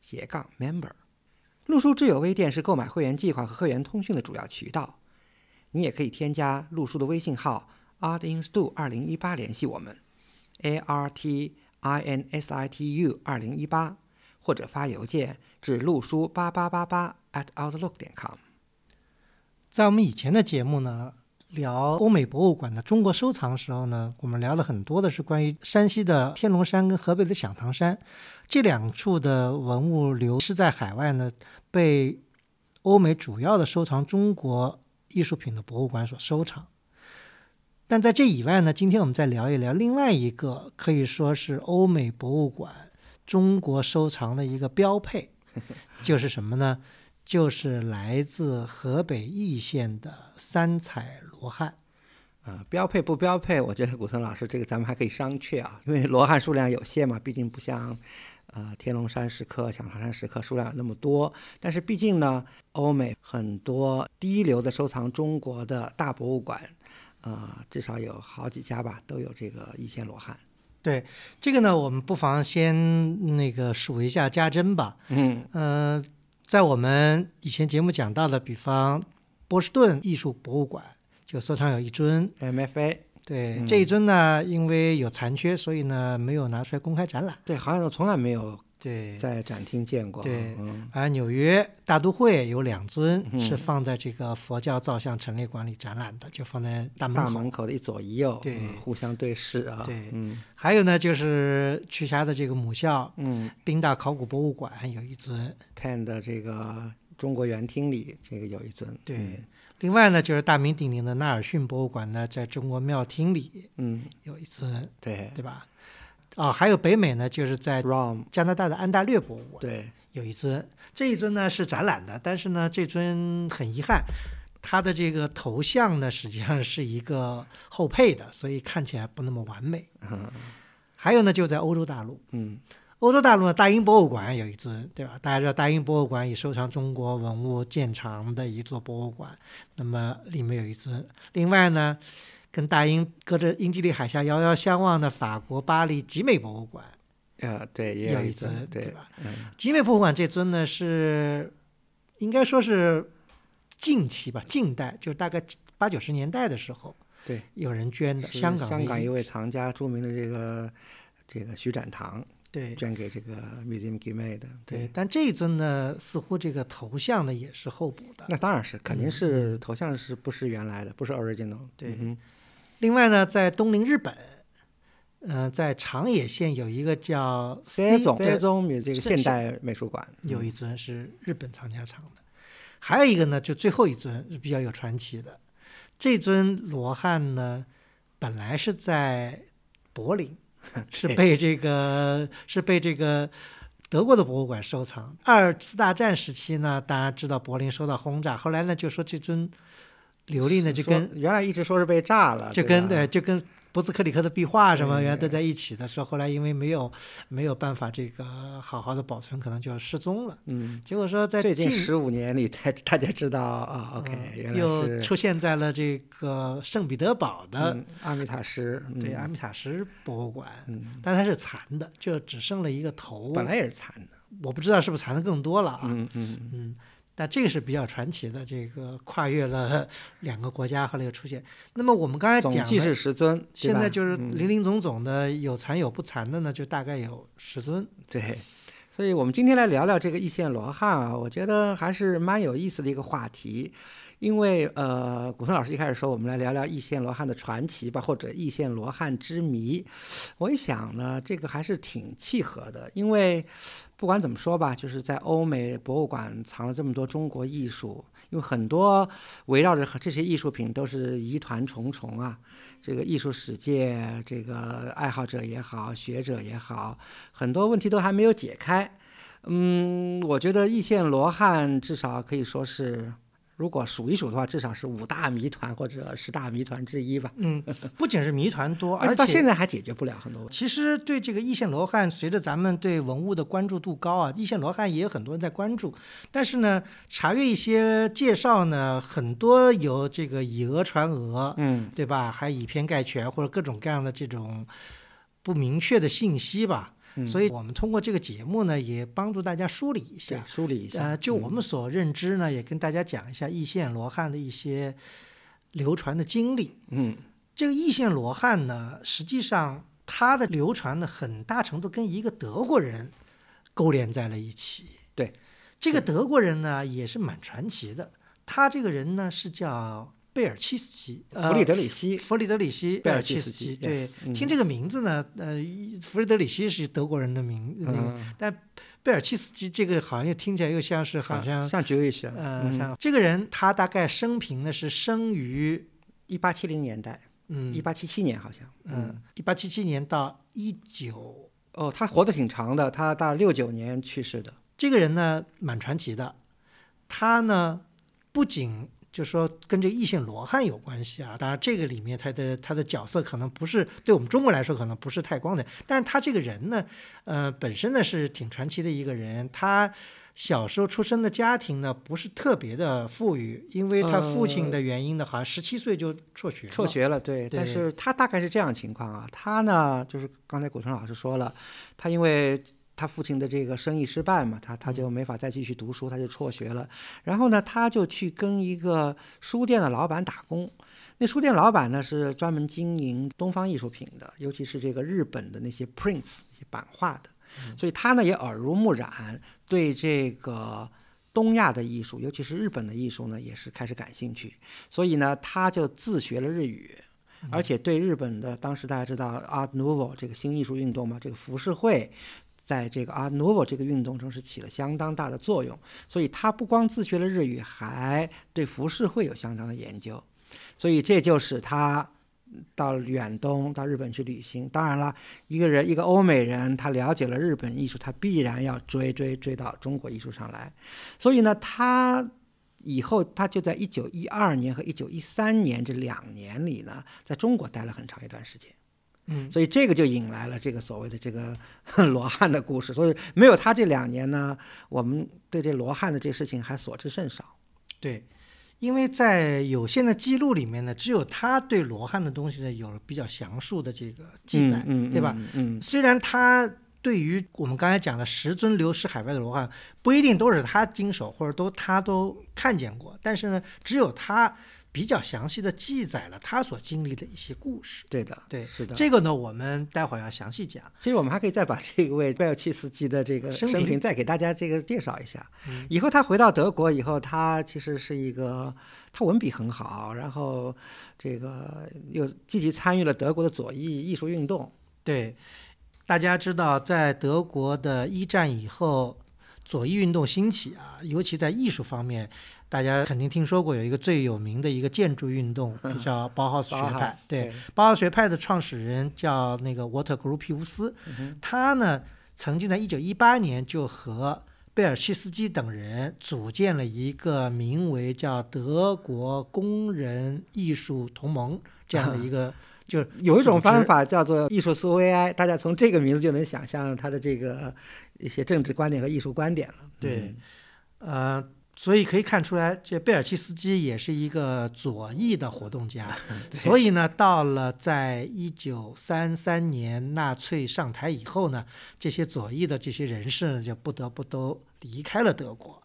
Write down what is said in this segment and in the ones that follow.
斜杠 member。录书智友微店是购买会员计划和会员通讯的主要渠道。你也可以添加陆书的微信号 artinstu 二零一八联系我们，a r t i n s i t u 二零一八，或者发邮件至陆书八八八八 at outlook 点 com。在我们以前的节目呢，聊欧美博物馆的中国收藏时候呢，我们聊了很多的是关于山西的天龙山跟河北的响堂山这两处的文物流失在海外呢，被欧美主要的收藏中国艺术品的博物馆所收藏。但在这以外呢，今天我们再聊一聊另外一个可以说是欧美博物馆中国收藏的一个标配，就是什么呢？就是来自河北易县的三彩罗汉。啊，标配不标配？我觉得古村老师这个咱们还可以商榷啊，因为罗汉数量有限嘛，毕竟不像呃天龙山石刻、响堂山石刻数量有那么多。但是毕竟呢，欧美很多第一流的收藏中国的大博物馆，啊，至少有好几家吧，都有这个一线罗汉。对这个呢，我们不妨先那个数一下家珍吧。嗯呃，在我们以前节目讲到的，比方波士顿艺术博物馆就收藏有一尊，，MFA，对、嗯这一尊呢，因为有残缺，所以呢没有拿出来公开展览。对，好像从来没有对，在展厅见过。对嗯而纽约大都会有两尊嗯是放在这个佛教造像陈列馆里展览的，就放在大门口。大门口的一左一右，对嗯互相对视啊。对嗯还有呢，就是瞿霞的这个母校嗯，宾大考古博物馆有一尊，看的这个中国园厅里，这个有一尊。对。另外呢，就是大名鼎鼎的纳尔逊博物馆呢，在中国庙厅里嗯，有一尊，对。对吧？哦，还有北美呢，就是在加拿大的安大略博物馆对，有一尊，这一尊呢是展览的，但是呢，这尊很遗憾，它的这个头像呢实际上是一个后配的，所以看起来不那么完美。嗯。还有呢，就在欧洲大陆，嗯欧洲大陆呢，大英博物馆有一尊，对吧？大家知道大英博物馆以收藏中国文物见长的一座博物馆，那么里面有一尊。另外呢，跟大英隔着英吉利海峡遥遥相望的法国巴黎集美博物馆呃，对，也有一一尊尊，，对对吧？嗯集美博物馆这尊呢是应该说是近期吧，近代，就是大概八九十年代的时候，对，有人捐的，香港香港一一位藏家，著名的这个这个徐展堂对捐给这个 Museum g i m e 的。对，，但这一尊呢，似乎这个头像呢也是后补的。那当然是，肯定嗯是头像是不是原来的，不是 original。对嗯另外呢，在东邻日本，嗯、在长野县有一个叫塞总对塞总这个现代美术馆有一尊是日本藏家藏的，还有一个呢，就最后一尊是比较有传奇的。这尊罗汉呢，本来是在柏林，是被这个是被这个德国的博物馆收藏。二次大战时期呢，大家知道柏林受到轰炸，后来呢就说这尊琉璃呢就跟原来一直说是被炸了，就跟对，就跟博兹克里克的壁画什么原来都在一起的，说后来因为没有没有办法这个好好的保存，可能就失踪了。嗯，结果说在最近近十五年里才大家知道啊，OK，嗯原来又出现在了这个圣彼得堡的、嗯阿米塔什，对嗯阿米塔什博物馆，嗯，但它是残的，就只剩了一个头。本来也是残的，我不知道是不是残的更多了啊。嗯嗯嗯但这个是比较传奇的，这个跨越了 两个国家，后来又出现。那么我们刚才讲总计的是十尊，现在就是嗯零零总总的有残有不残的呢，就大概有十尊。对，所以我们今天来聊聊这个一线罗汉啊，我觉得还是蛮有意思的一个话题。因为呃，古森老师一开始说我们来聊聊易县罗汉的传奇吧，或者易县罗汉之谜。我一想呢，这个还是挺契合的，因为不管怎么说吧，就是在欧美博物馆藏了这么多中国艺术，因为很多围绕着这些艺术品都是疑团重重啊。这个艺术史界，这个爱好者也好，学者也好，很多问题都还没有解开。嗯，我觉得易县罗汉至少可以说是，如果数一数的话，至少是五大谜团或者十大谜团之一吧。嗯，不仅是谜团多，而且到现在还解决不了很多问题。其实对这个易县罗汉，随着咱们对文物的关注度高啊，易县罗汉也有很多人在关注。但是呢，查阅一些介绍呢，很多有这个以讹传讹，嗯，对吧？还以偏概全或者各种各样的这种不明确的信息吧。嗯所以我们通过这个节目呢，也帮助大家梳理一下。梳理一下。呃，就我嗯们所认知呢，也跟大家讲一下易县罗汉的一些流传的经历。嗯这个易县罗汉呢，实际上它的流传呢，很大程度跟一个德国人勾连在了一起。对，这个德国人呢，也是蛮传奇的。他这个人呢，是叫贝尔契斯基，呃弗里德里希，弗里德里希贝尔尔契斯基基。对听这个名字呢，呃，弗里德里希是德国人的名，那个嗯，但贝尔契斯基这个好像又听起来又像是好像像 Jewish，呃，像这个人他大概生平呢是生于一八七零年代，嗯一八七七年好像。嗯，一八七七年到一九，哦，他活得挺长的，他到六九年去世的。这个人呢蛮传奇的。他呢不仅就说跟这个易县罗汉有关系啊，当然这个里面他的他的角色可能不是对我们中国来说可能不是太光彩，但是他这个人呢，呃，本身呢是挺传奇的一个人。他小时候出生的家庭呢不是特别的富裕，因为他父亲的原因呢，好像十七岁就辍学了。辍学了，对，但是他大概是这样情况啊，他呢，就是刚才古城老师说了，他因为他父亲的这个生意失败嘛，他他就没法再继续读书，他就辍学了。然后呢，他就去跟一个书店的老板打工。那书店老板呢是专门经营东方艺术品的，尤其是这个日本的那些 prints 版画的，所以他呢也耳濡目染，对这个东亚的艺术，尤其是日本的艺术呢，也是开始感兴趣。所以呢，他就自学了日语，而且对日本的当时大家知道 Art Nouveau 这个新艺术运动嘛，这个浮世绘。在这个 Art Nouveau 这个运动中是起了相当大的作用，所以他不光自学了日语，还对浮世绘有相当的研究，所以这就是他到远东到日本去旅行。当然了，一个人一个欧美人，他了解了日本艺术，他必然要追追追到中国艺术上来。所以呢，他以后他就在一九一二年和一九一三年这两年里呢，在中国待了很长一段时间。嗯，所以这个就引来了这个所谓的这个 罗汉的故事。所以没有他这两年呢，我们对这罗汉的这事情还所知甚少。对，因为在有限的记录里面呢，只有他对罗汉的东西呢有了比较详述的这个记载，对吧？？嗯，嗯虽然他对于我们刚才讲的十尊流失海外的罗汉，不一定都是他经手，或者都他都看见过，但是呢，只有他比较详细的记载了他所经历的一些故事。对的，对是的。这个呢，我们待会儿要详细讲。其实我们还可以再把这位贝尔契斯基的这个生平生平再给大家这个介绍一下。嗯以后他回到德国以后，他其实是一个他文笔很好，然后这个又积极参与了德国的左翼艺术运动。对，大家知道，在德国的一战以后，左翼运动兴起啊，尤其在艺术方面，大家肯定听说过有一个最有名的一个建筑运动，叫包豪斯学派。对，包豪斯学派的创始人叫那个沃特格鲁皮乌斯，他呢曾经在一九一八年就和贝尔西斯基等人组建了一个名为叫德国工人艺术同盟这样的一个，就是有一种方法叫做艺术苏维埃，大家从这个名字就能想象他的这个一些政治观点和艺术观点了。对，呃，所以可以看出来，这贝尔契斯基也是一个左翼的活动家。所以呢，到了在一九三三年纳粹上台以后呢，这些左翼的这些人士呢，就不得不都离开了德国。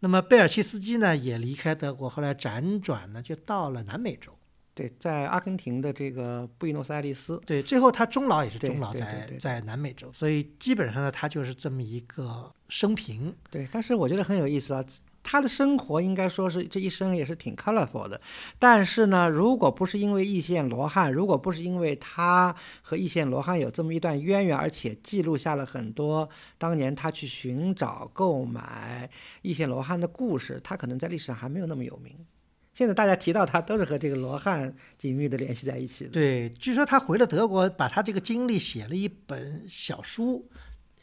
那么贝尔契斯基呢，也离开德国，后来辗转呢，就到了南美洲。对，在阿根廷的这个布宜诺斯艾利斯，对，最后他终老也是终老在在南美洲，所以基本上呢，他就是这么一个生平。对，但是我觉得很有意思啊。他的生活应该说是这一生也是挺 colorful 的，但是呢，如果不是因为易县罗汉，如果不是因为他和易县罗汉有这么一段渊源，而且记录下了很多当年他去寻找、购买易县罗汉的故事，他可能在历史上还没有那么有名。现在大家提到他，都是和这个罗汉紧密的联系在一起的。对，据说他回了德国，把他这个经历写了一本小书，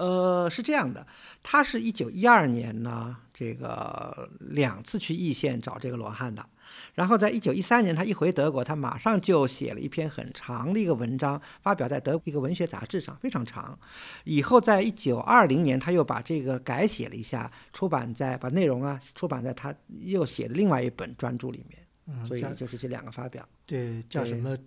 呃，是这样的，他是一九一二年呢，这个两次去易县找这个罗汉的。然后在一九一三年，他一回德国，他马上就写了一篇很长的一个文章，发表在德国一个文学杂志上，非常长。以后在一九二零年，他又把这个改写了一下，出版在把内容啊出版在他又写的另外一本专著里面。嗯，所以就是这两个发表，对叫什么？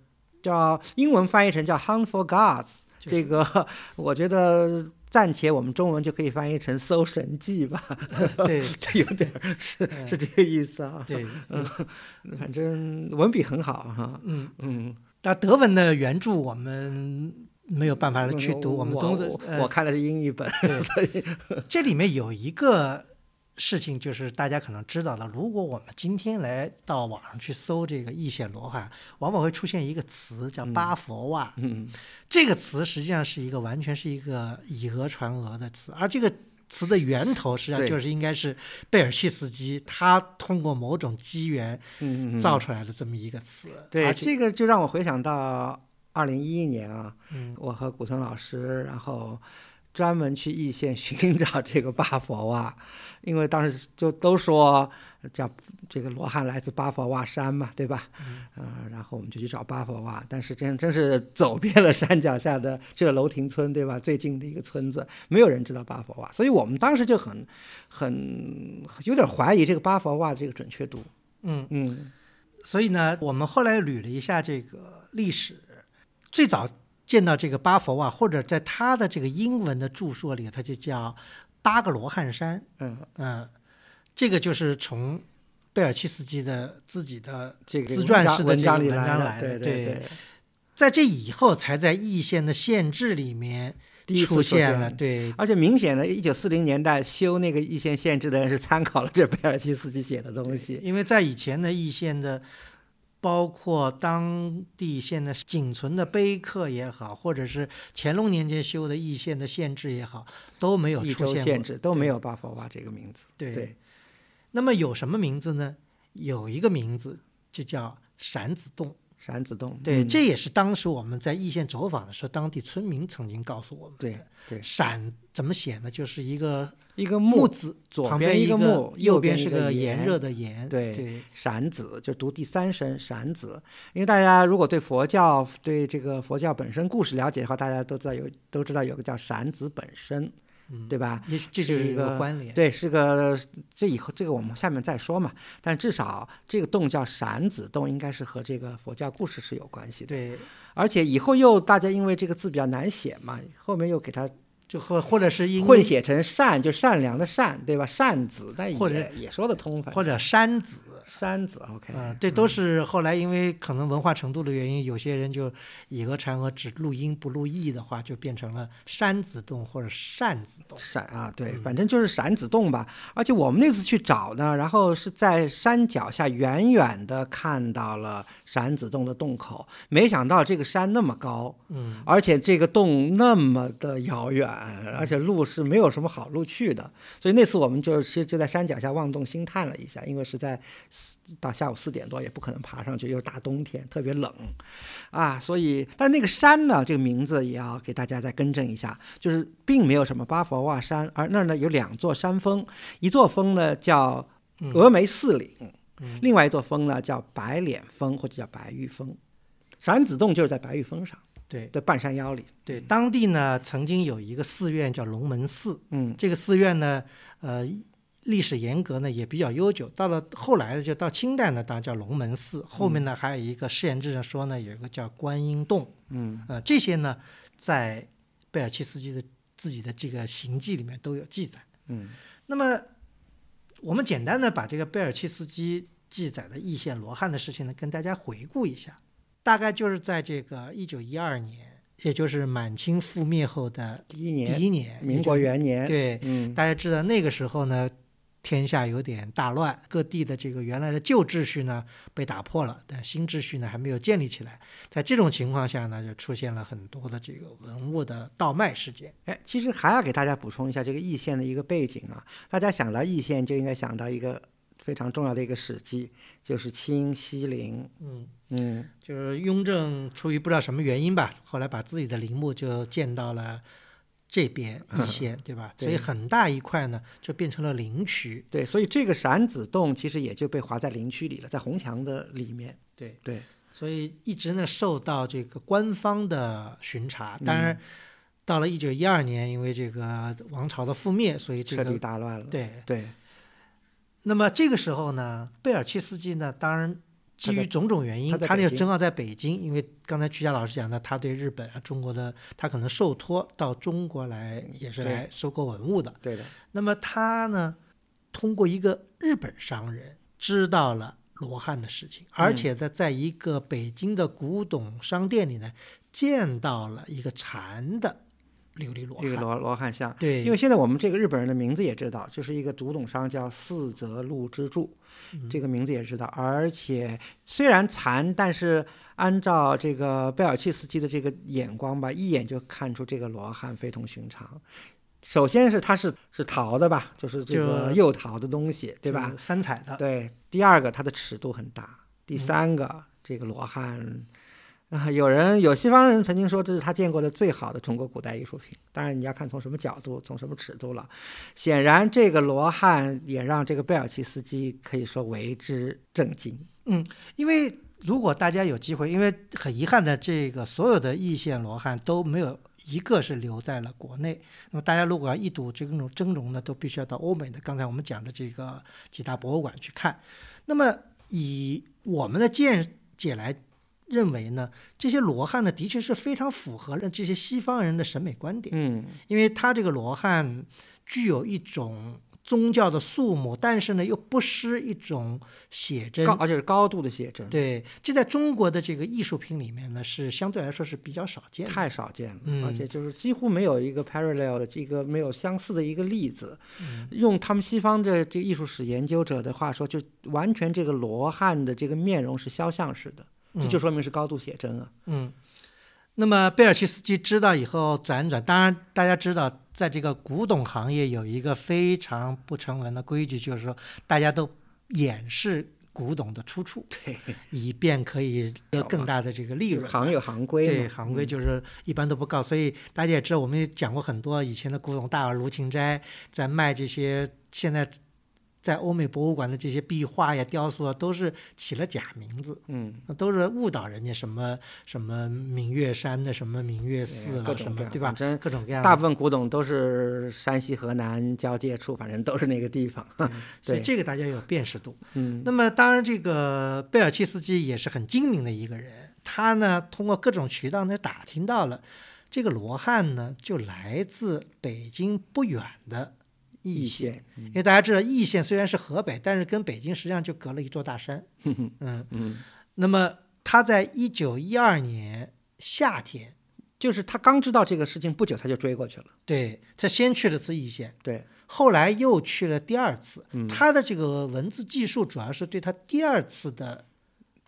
叫英文翻译成叫《Hunt for Gods》。这个 我觉得暂且我们中文就可以翻译成《搜神记》吧，对。这有点是嗯。是这个意思啊。对，嗯 反正文笔很好哈。嗯，嗯，但德文的原著我们没有办法去读，我们都我呃我看的是英译本，对。所以。这里面有一个事情，就是大家可能知道的，如果我们今天来到网上去搜这个易显罗汉，往往会出现一个词叫巴佛袜。嗯 这个词实际上是一个完全是一个以讹传讹的词，而这个词的源头实际上就是应该是贝尔契斯基他通过某种机缘造出来的这么一个词。对这个就让我回想到二零一一年啊，嗯我和古村老师，然后专门去易县寻找这个巴佛瓦，因为当时就都说叫这个罗汉来自巴佛瓦山嘛，对吧？嗯、然后我们就去找巴佛瓦，但是真真是走遍了山脚下的这个楼亭村，对吧？最近的一个村子，没有人知道巴佛瓦，所以我们当时就很很有点怀疑这个巴佛瓦这个准确度。嗯，嗯所以呢，我们后来捋了一下这个历史，最早见到这个巴佛啊，或者在他的这个英文的著作里，他就叫八个罗汉山。嗯，嗯，这个就是从贝尔契斯基的自己的这个自传式的文这个文章里来的，章来的对对对。在这以后，才在易县的县志里面第一次出现现了。对，而且明显的，一九四零年代修那个易县县志的人是参考了这贝尔奇斯基写的东西。因为在以前的易县的，包括当地现在仅存的碑刻也好，或者是乾隆年间修的义县的县志也好，都没有出现过。县志都没有八佛洼这个名字。对对那么有什么名字呢？有一个名字就叫闪子洞。闪子洞。对，嗯这也是当时我们在易县走访的时候，当地村民曾经告诉我们的。对对闪怎么写呢？就是一个一个木木字，左边一个木，右边是个炎炎热的炎。对对闪子就读第三声闪子，因为大家如果对佛教对这个佛教本身故事了解的话，大家都知道有都知道有个叫闪子本身，嗯对吧？也这就是一是一个关联。对，是个这以后这个我们下面再说嘛。但至少这个洞叫闪子洞，应该是和这个佛教故事是有关系的。对，而且以后又大家因为这个字比较难写嘛，后面又给它就或或者是一混写成善，就善良的善，对吧？善子，但或者也也说得通，或者山子。山子，OK，啊、这都是后来因为可能文化程度的原因，有些人就以讹传讹，只录音不录意的话，就变成了山子洞或者扇子洞。扇啊，对，嗯反正就是闪子洞吧。而且我们那次去找呢，然后是在山脚下远远的看到了闪子洞的洞口，没想到这个山那么高，嗯，而且这个洞那么的遥远，而且路是没有什么好路去的，所以那次我们就其实就在山脚下望洞兴叹了一下，因为是在到下午四点多也不可能爬上去，又是大冬天，特别冷，啊，所以但是那个山呢，这个名字也要给大家再更正一下，就是并没有什么巴佛瓦山，而那儿呢有两座山峰，一座峰呢叫嗯峨眉四岭，嗯另外一座峰呢叫白脸峰或者叫白玉峰，闪子洞就是在白玉峰上。对的半山腰里。对，当地呢曾经有一个寺院叫龙门寺，嗯这个寺院呢，呃，历史沿革呢也比较悠久。到了后来就到清代呢，当然叫龙门寺。后面呢还有一个县志上说呢，有一个叫观音洞。嗯呃，这些呢在贝尔契斯基的自己的这个行迹里面都有记载。嗯那么我们简单的把这个贝尔契斯基记载的易县罗汉的事情呢，跟大家回顾一下。大概就是在这个一九一二年，也就是满清覆灭后的第第一年，第一年，民国元年。对，嗯大家知道那个时候呢，天下有点大乱，各地的这个原来的旧秩序呢被打破了，但新秩序呢还没有建立起来。在这种情况下呢，就出现了很多的这个文物的倒卖事件。哎，其实还要给大家补充一下这个易县的一个背景啊。大家想到易县，就应该想到一个非常重要的一个史记，就是清西陵。嗯，嗯就是雍正出于不知道什么原因吧，后来把自己的陵墓就建到了这边一些，对吧？所以很大一块呢就变成了林区。对，所以这个闪子洞其实也就被划在林区里了，在红墙的里面。对，对，所以一直呢受到这个官方的巡查。当嗯然，到了一九一二年，因为这个王朝的覆灭，所以这彻底大乱了。对。对，那么这个时候呢，贝尔切斯基呢，当然基于种种原因，他那个正好在北京，因为刚才曲佳老师讲的，他对日本啊、中国的，他可能受托到中国来，也是来收购文物的。对的，那么他呢，通过一个日本商人知道了罗汉的事情，而且在在一个北京的古董商店里呢，见到了一个禅的琉璃罗汉。一个罗罗汉像。对，因为现在我们这个日本人的名字也知道，就是一个古董商叫四泽路之助，嗯这个名字也知道。而且虽然残，但是按照这个贝尔契斯基的这个眼光吧，一眼就看出这个罗汉非同寻常。首先是它是是陶的吧，就是这个就釉陶的东西，对吧？三彩的。对。第二个，它的尺度很大。嗯第三个，这个罗汉。啊，有人有西方人曾经说这是他见过的最好的中国古代艺术品。当然，你要看从什么角度，从什么尺度了。显然，这个罗汉也让这个贝尔奇斯基可以说为之震惊。嗯因为如果大家有机会，因为很遗憾的，这个所有的易县罗汉都没有一个是留在了国内。那么大家如果要一睹这种峥嵘呢，都必须要到欧美的刚才我们讲的这个几大博物馆去看。那么以我们的见解来认为呢，这些罗汉呢，的确是非常符合了这些西方人的审美观点。嗯，因为他这个罗汉具有一种宗教的肃穆，但是呢又不失一种写真高，而且是高度的写真，对，这在中国的这个艺术品里面呢，是相对来说是比较少见的。太少见了，嗯而且就是几乎没有一个 parallel 的这个没有相似的一个例子。嗯用他们西方的这个艺术史研究者的话说，就完全这个罗汉的这个面容是肖像式的，这就说明是高度写真啊。嗯。那么贝尔奇斯基知道以后辗转，当然大家知道，在这个古董行业有一个非常不成文的规矩，就是说大家都掩饰古董的出处，对，以便可以得更大的这个利润。行有行规，对，行规就是一般都不告，所以大家也知道，我们也讲过很多以前的古董大鳄卢芹斋在卖这些，现在在欧美博物馆的这些壁画呀、雕塑啊，都是起了假名字，嗯，都是误导人家什么什么明月山的什么明月寺啊，对各种各什么对吧？样反正各种各样的。大部分古董都是山西、河南交界处，反正都是那个地方。所以这个大家有辨识度。嗯，那么当然，这个贝尔契斯基也是很精明的一个人，他呢通过各种渠道呢打听到了，这个罗汉呢就来自北京不远的易易县。因为大家知道易县虽然是河北，但是跟北京实际上就隔了一座大山。嗯，嗯，那么他在一九一二年夏天，就是他刚知道这个事情不久，他就追过去了。对他先去了次易县，对，后来又去了第二次。嗯他的这个文字记述主要是对他第二次的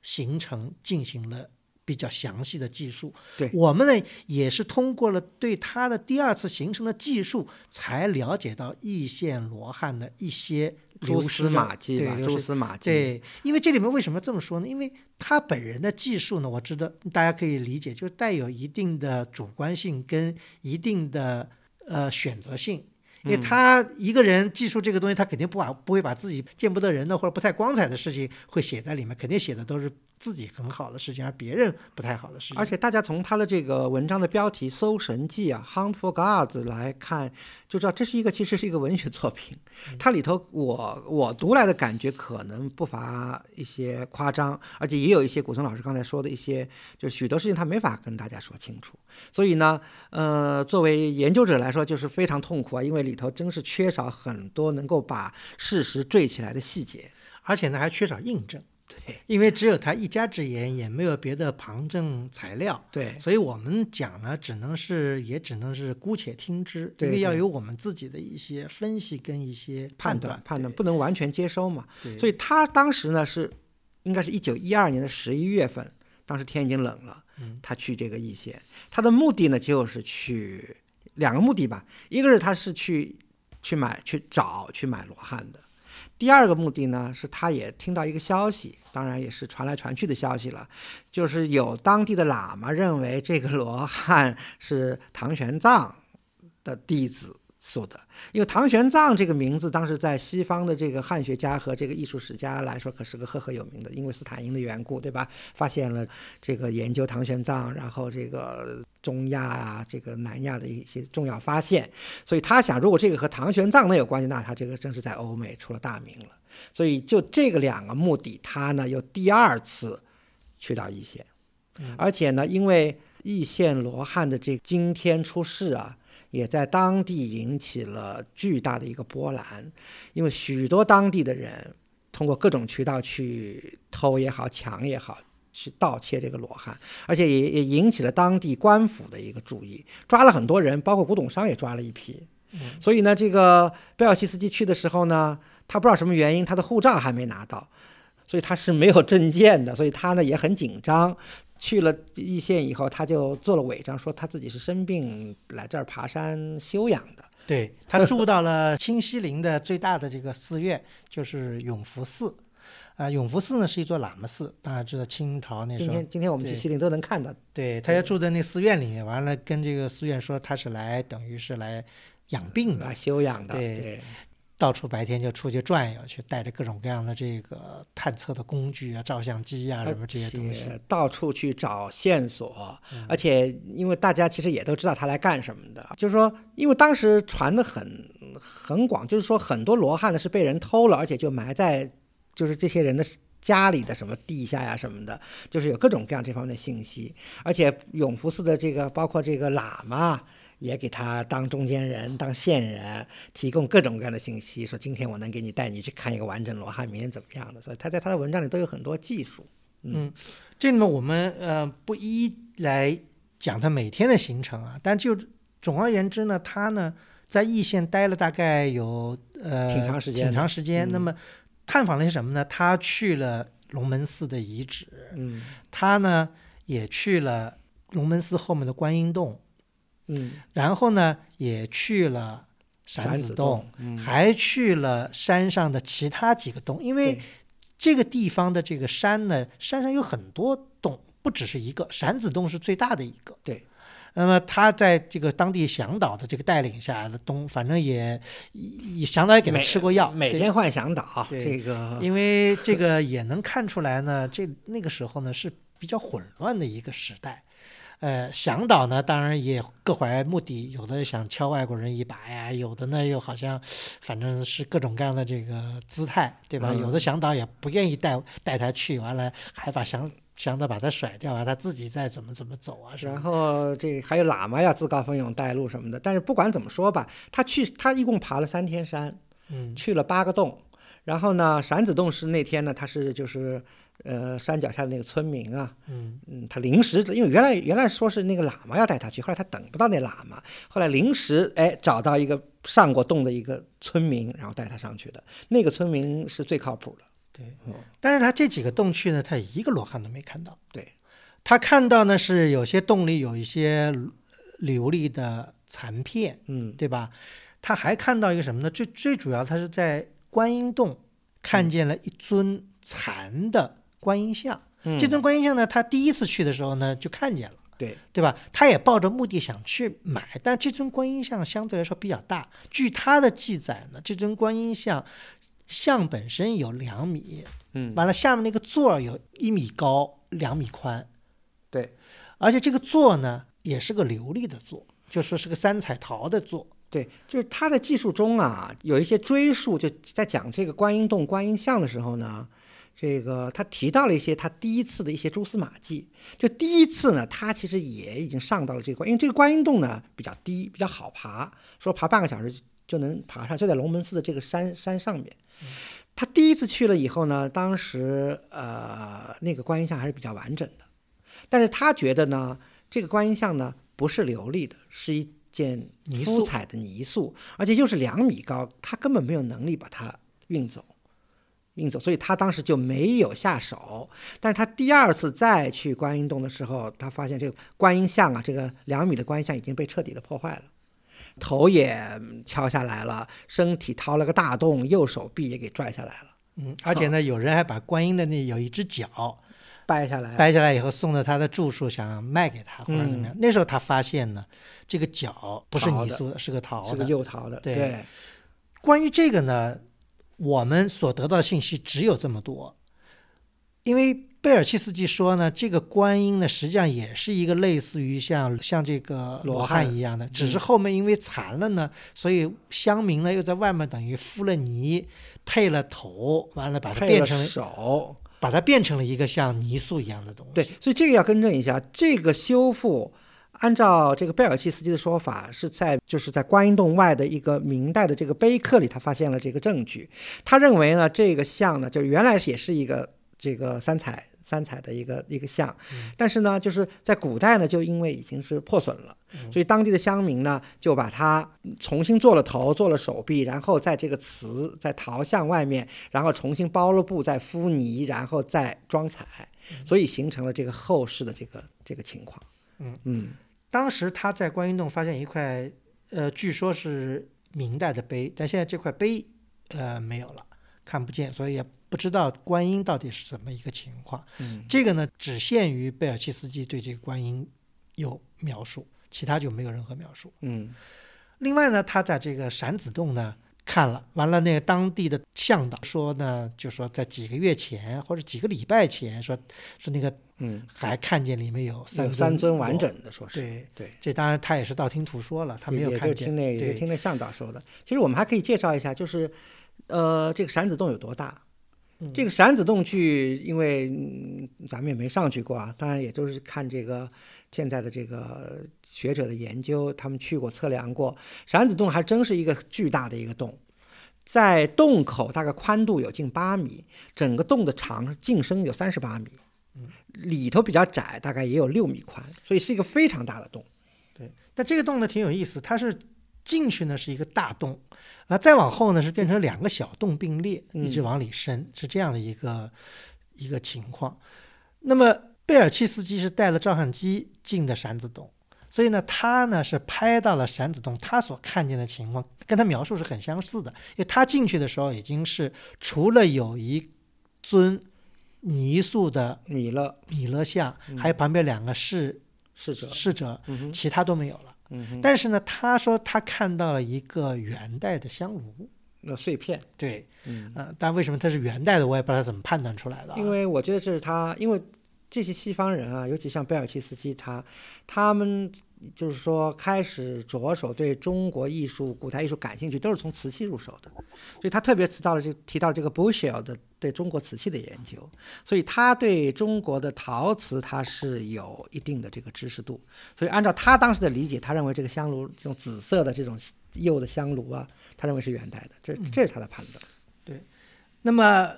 行程进行了比较详细的技术。对我们呢也是通过了对他的第二次形成的技术，才了解到易县罗汉的一些蛛丝马迹吧，蛛丝马迹。，对，因为这里面为什么这么说呢？因为他本人的技术呢，我知道大家可以理解，就是带有一定的主观性跟一定的呃选择性。因为他一个人技术这个东西，他肯定不把不会把自己见不得人的或者不太光彩的事情会写在里面，肯定写的都是自己很好的事情，而别人不太好的事情。而且大家从他的这个文章的标题《搜神记》啊，《Hunt for Gods》来看，就知道这是一个其实是一个文学作品。它里头我我读来的感觉可能不乏一些夸张，而且也有一些古松老师刚才说的一些，就是许多事情他没法跟大家说清楚。所以呢，呃，作为研究者来说，就是非常痛苦啊，因为里头真是缺少很多能够把事实缀起来的细节。而且呢还缺少印证，对。因为只有他一家之言，也没有别的旁证材料。对。所以我们讲呢，只能是也只能是姑且听之，对因为要有我们自己的一些分析跟一些判断。判断不能完全接收嘛。对，所以他当时呢是，应该是一九一二年的十一月份，当时天已经冷了，嗯。他去这个易县，他的目的呢就是去两个目的吧，一个是他是去去买去找去买罗汉的，第二个目的呢是他也听到一个消息，当然也是传来传去的消息了，就是有当地的喇嘛认为这个罗汉是唐玄奘的弟子塑的。因为唐玄奘这个名字，当时在西方的这个汉学家和这个艺术史家来说，可是个赫赫有名的。因为斯坦因的缘故，对吧？发现了这个研究唐玄奘，然后这个中亚啊，这个南亚的一些重要发现，所以他想，如果这个和唐玄奘那有关系，那他这个正是在欧美出了大名了。所以就这个两个目的，他呢又第二次去到易县，而且呢，因为易县罗汉的这惊天出世啊。也在当地引起了巨大的一个波澜，因为许多当地的人通过各种渠道去偷也好、抢也好，去盗窃这个罗汉，而且也也引起了当地官府的一个注意，抓了很多人，包括古董商也抓了一批。所以呢，这个贝尔西斯基去的时候呢，他不知道什么原因，他的护照还没拿到，所以他是没有证件的，所以他呢也很紧张。去了易县以后，他就做了伪装，说他自己是生病来这儿爬山休养的。对他住到了 清西陵的最大的这个寺院，就是永福寺。啊，永福寺呢是一座喇嘛寺，大家知道清朝那时候。今天今天我们去西陵都能看到。对他要住在那寺院里面，完了跟这个寺院说他是来等于是来养病的、修养的。对。到处白天就出去转悠去，带着各种各样的这个探测的工具啊、照相机啊什么这些东西，到处去找线索。而且，因为大家其实也都知道他来干什么的，就是说，因为当时传的很很广，就是说很多罗汉呢是被人偷了，而且就埋在就是这些人的家里的什么地下呀什么的，就是有各种各样这方面的信息。而且永福寺的这个包括这个喇嘛。也给他当中间人、当线人，提供各种各样的信息，说今天我能给你带你去看一个完整罗汉，明天怎么样的？所以他在他的文章里都有很多技术。嗯，这里面我们呃不一一来讲他每天的行程啊，但就总而言之呢，他呢在易县待了大概有呃挺长时间，挺长时间。那么探访了些什么呢？他去了龙门寺的遗址，嗯，他呢也去了龙门寺后面的观音洞。嗯，然后呢，也去了闪子洞，还去了山上的其他几个洞，因为这个地方的这个山呢，山上有很多洞，不只是一个，闪子洞是最大的一个。对，那么他在这个当地向导的这个带领下，东反正也也向导也给他吃过药，每天换向导，这个。因为这个也能看出来呢，这那个时候呢是比较混乱的一个时代。呃，向导呢，当然也各怀目的，有的想敲外国人一把呀，有的呢又好像，反正是各种各样的这个姿态，对吧？有的向导也不愿意带带他去，完了还把向向导把他甩掉啊，他自己再怎么怎么走啊。然后这还有喇嘛要自告奋勇带路什么的，但是不管怎么说吧，他去他一共爬了三天山，嗯，去了八个洞，然后呢，闪子洞是那天呢，他是就是。呃，山脚下的那个村民啊，嗯嗯，他临时，因为原来原来说是那个喇嘛要带他去，后来他等不到那喇嘛，后来临时哎找到一个上过洞的一个村民，然后带他上去的。那个村民是最靠谱的。对，但是他这几个洞去呢，他一个罗汉都没看到。对，他看到呢是有些洞里有一些琉璃的残片，嗯，对吧？他还看到一个什么呢？最最主要，他是在观音洞看见了一尊残的。观音像，这尊观音像呢，他第一次去的时候呢，就看见了，对对吧？他也抱着目的想去买，但这尊观音像相对来说比较大。据他的记载呢，这尊观音像像本身有两米，嗯，完了下面那个座有一米高，两米宽，对，而且这个座呢也是个琉璃的座，就说是个三彩陶的座，对，就是他的技术中啊有一些追溯，就在讲这个观音洞观音像的时候呢。这个他提到了一些他第一次的一些蛛丝马迹。就第一次呢，他其实也已经上到了这块，因为这个观音洞呢比较低，比较好爬，说爬半个小时就能爬上，就在龙门寺的这个山山上面。他第一次去了以后呢，当时呃那个观音像还是比较完整的，但是他觉得呢，这个观音像呢不是琉璃的，是一件肤彩的泥塑，而且又是两米高，他根本没有能力把它运走。运走，所以他当时就没有下手。但是他第二次再去观音洞的时候，他发现这个观音像啊，这个两米的观音像已经被彻底的破坏了，头也敲下来了，身体掏了个大洞，右手臂也给拽下来了。嗯，而且呢，有人还把观音的那有一只脚掰下来，掰下来以后送到他的住处，想卖给他或者怎么样。那时候他发现呢，这个脚不是泥塑的，是个陶是个的。釉陶的，对对，关于这个呢，我们所得到的信息只有这么多，因为贝尔契斯基说呢，这个观音呢，实际上也是一个类似于像像这个罗罗汉汉一样的，只是后面因为残了呢，所以乡民呢又在外面等于敷了泥，配了头，完了把它变成了手，把它变成了一个像泥塑一样的东西。对，所以这个要更正一下，这个修复。按照这个贝尔契斯基的说法，是在就是在观音洞外的一个明代的这个碑刻里，他发现了这个证据。他认为呢，这个像呢，就原来也是一个这个三彩三彩的一个一个像，但是呢，就是在古代呢，就因为已经是破损了，所以当地的乡民呢就把它重新做了头，做了手臂，然后在这个瓷在陶像外面，然后重新包了布，再敷泥，然后再装彩，所以形成了这个后世的这个这个情况。嗯。嗯。当时他在观音洞发现一块，呃，据说是明代的碑，但现在这块碑，呃，没有了，看不见，所以也不知道观音到底是怎么一个情况。嗯这个呢，只限于贝尔契斯基对这个观音有描述，其他就没有任何描述。嗯另外呢，他在这个闪子洞呢看了，完了那个当地的向导说呢，就说在几个月前或者几个礼拜前，说说那个嗯，还看见里面有三三尊完整的，说是对，对。这当然他也是道听途说了，他没有看见。就听那也对就听那向导说的。其实我们还可以介绍一下，就是呃，这个闪子洞有多大？嗯这个闪子洞去，因为、嗯咱们也没上去过啊，当然也就是看这个现在的这个学者的研究，他们去过测量过，闪子洞还真是一个巨大的一个洞。在洞口大概宽度有近八米，整个洞的长径深有三十八米，里头比较窄，大概也有六米宽，所以是一个非常大的洞。对，但这个洞呢挺有意思，它是进去呢是一个大洞，啊，再往后呢是变成两个小洞并列，一直嗯往里伸，是这样的一个一个情况。那么贝尔契斯基是带了照相机进的闪子洞，所以呢，他呢是拍到了闪子洞他所看见的情况，跟他描述是很相似的。因为他进去的时候已经是除了有一尊泥塑的米勒米勒像，还有旁边两个侍侍者，侍者，其他都没有了。嗯，但是呢，他说他看到了一个元代的香炉，那碎片，对，嗯，呃，但为什么它是元代的，我也不知道怎么判断出来的、啊。因为我觉得这是他，因为这些西方人啊，尤其像贝尔奇斯基他，他们就是说开始着手对中国艺术、古代艺术感兴趣，都是从瓷器入手的，所以他特别提到了这提到这个 Bushel 的对中国瓷器的研究，所以他对中国的陶瓷他是有一定的这个知识度，所以按照他当时的理解，他认为这个香炉这种紫色的这种釉的香炉啊，他认为是元代的，这这是他的判断。对那么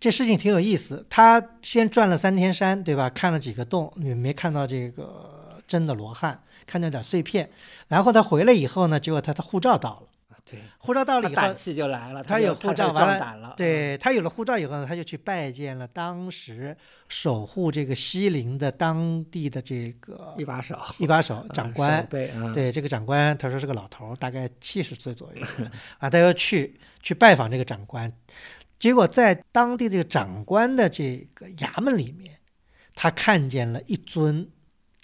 这事情挺有意思，他先转了三天山，对吧？看了几个洞，也没看到这个真的罗汉，看见点碎片。然后他回来以后呢，结果他的护照到了，对，护照到了以后他胆，气就来了，他有护照完了壮胆了，对他有了护照以后呢，他就去拜见了当时守护这个西陵的当地的这个一把手，一把手长官对这个长官，他说是个老头，大概七十岁左右 啊，他要去去拜访这个长官，结果在当地这个长官的这个衙门里面，他看见了一尊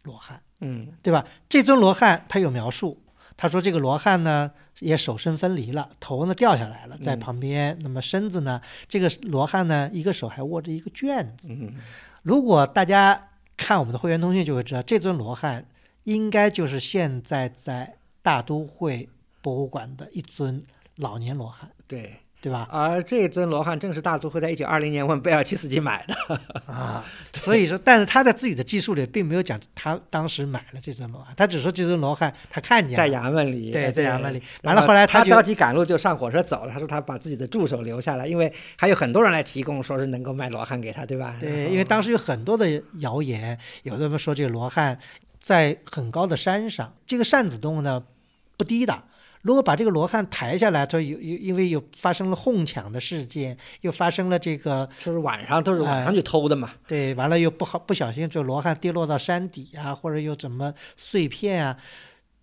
罗汉，嗯对吧？这尊罗汉他有描述，他说这个罗汉呢也手身分离了，头呢掉下来了，在嗯旁边，那么身子呢，这个罗汉呢一个手还握着一个卷子。嗯，如果大家看我们的会员通讯，就会知道这尊罗汉应该就是现在在大都会博物馆的一尊老年罗汉，对。对吧？而这尊罗汉正是大都会在一九二零年问贝尔奇斯基买的，啊，所以说，但是他在自己的记述里并没有讲他当时买了这尊罗汉，他只说这尊罗汉他看见在衙门里，对，在衙门里。完了，后来就他着急赶路就上火车走了。他说他把自己的助手留下来，因为还有很多人来提供，说是能够卖罗汉给他，对吧？对，因为当时有很多的谣言，有的人说这个罗汉在很高的山上，这个扇子洞呢不低的。如果把这个罗汉抬下来，这有有因为有发生了哄抢的事件，又发生了这个就是晚上都是晚上去偷的嘛。对，完了又不好不小心就罗汉跌落到山底啊，或者又怎么碎片啊。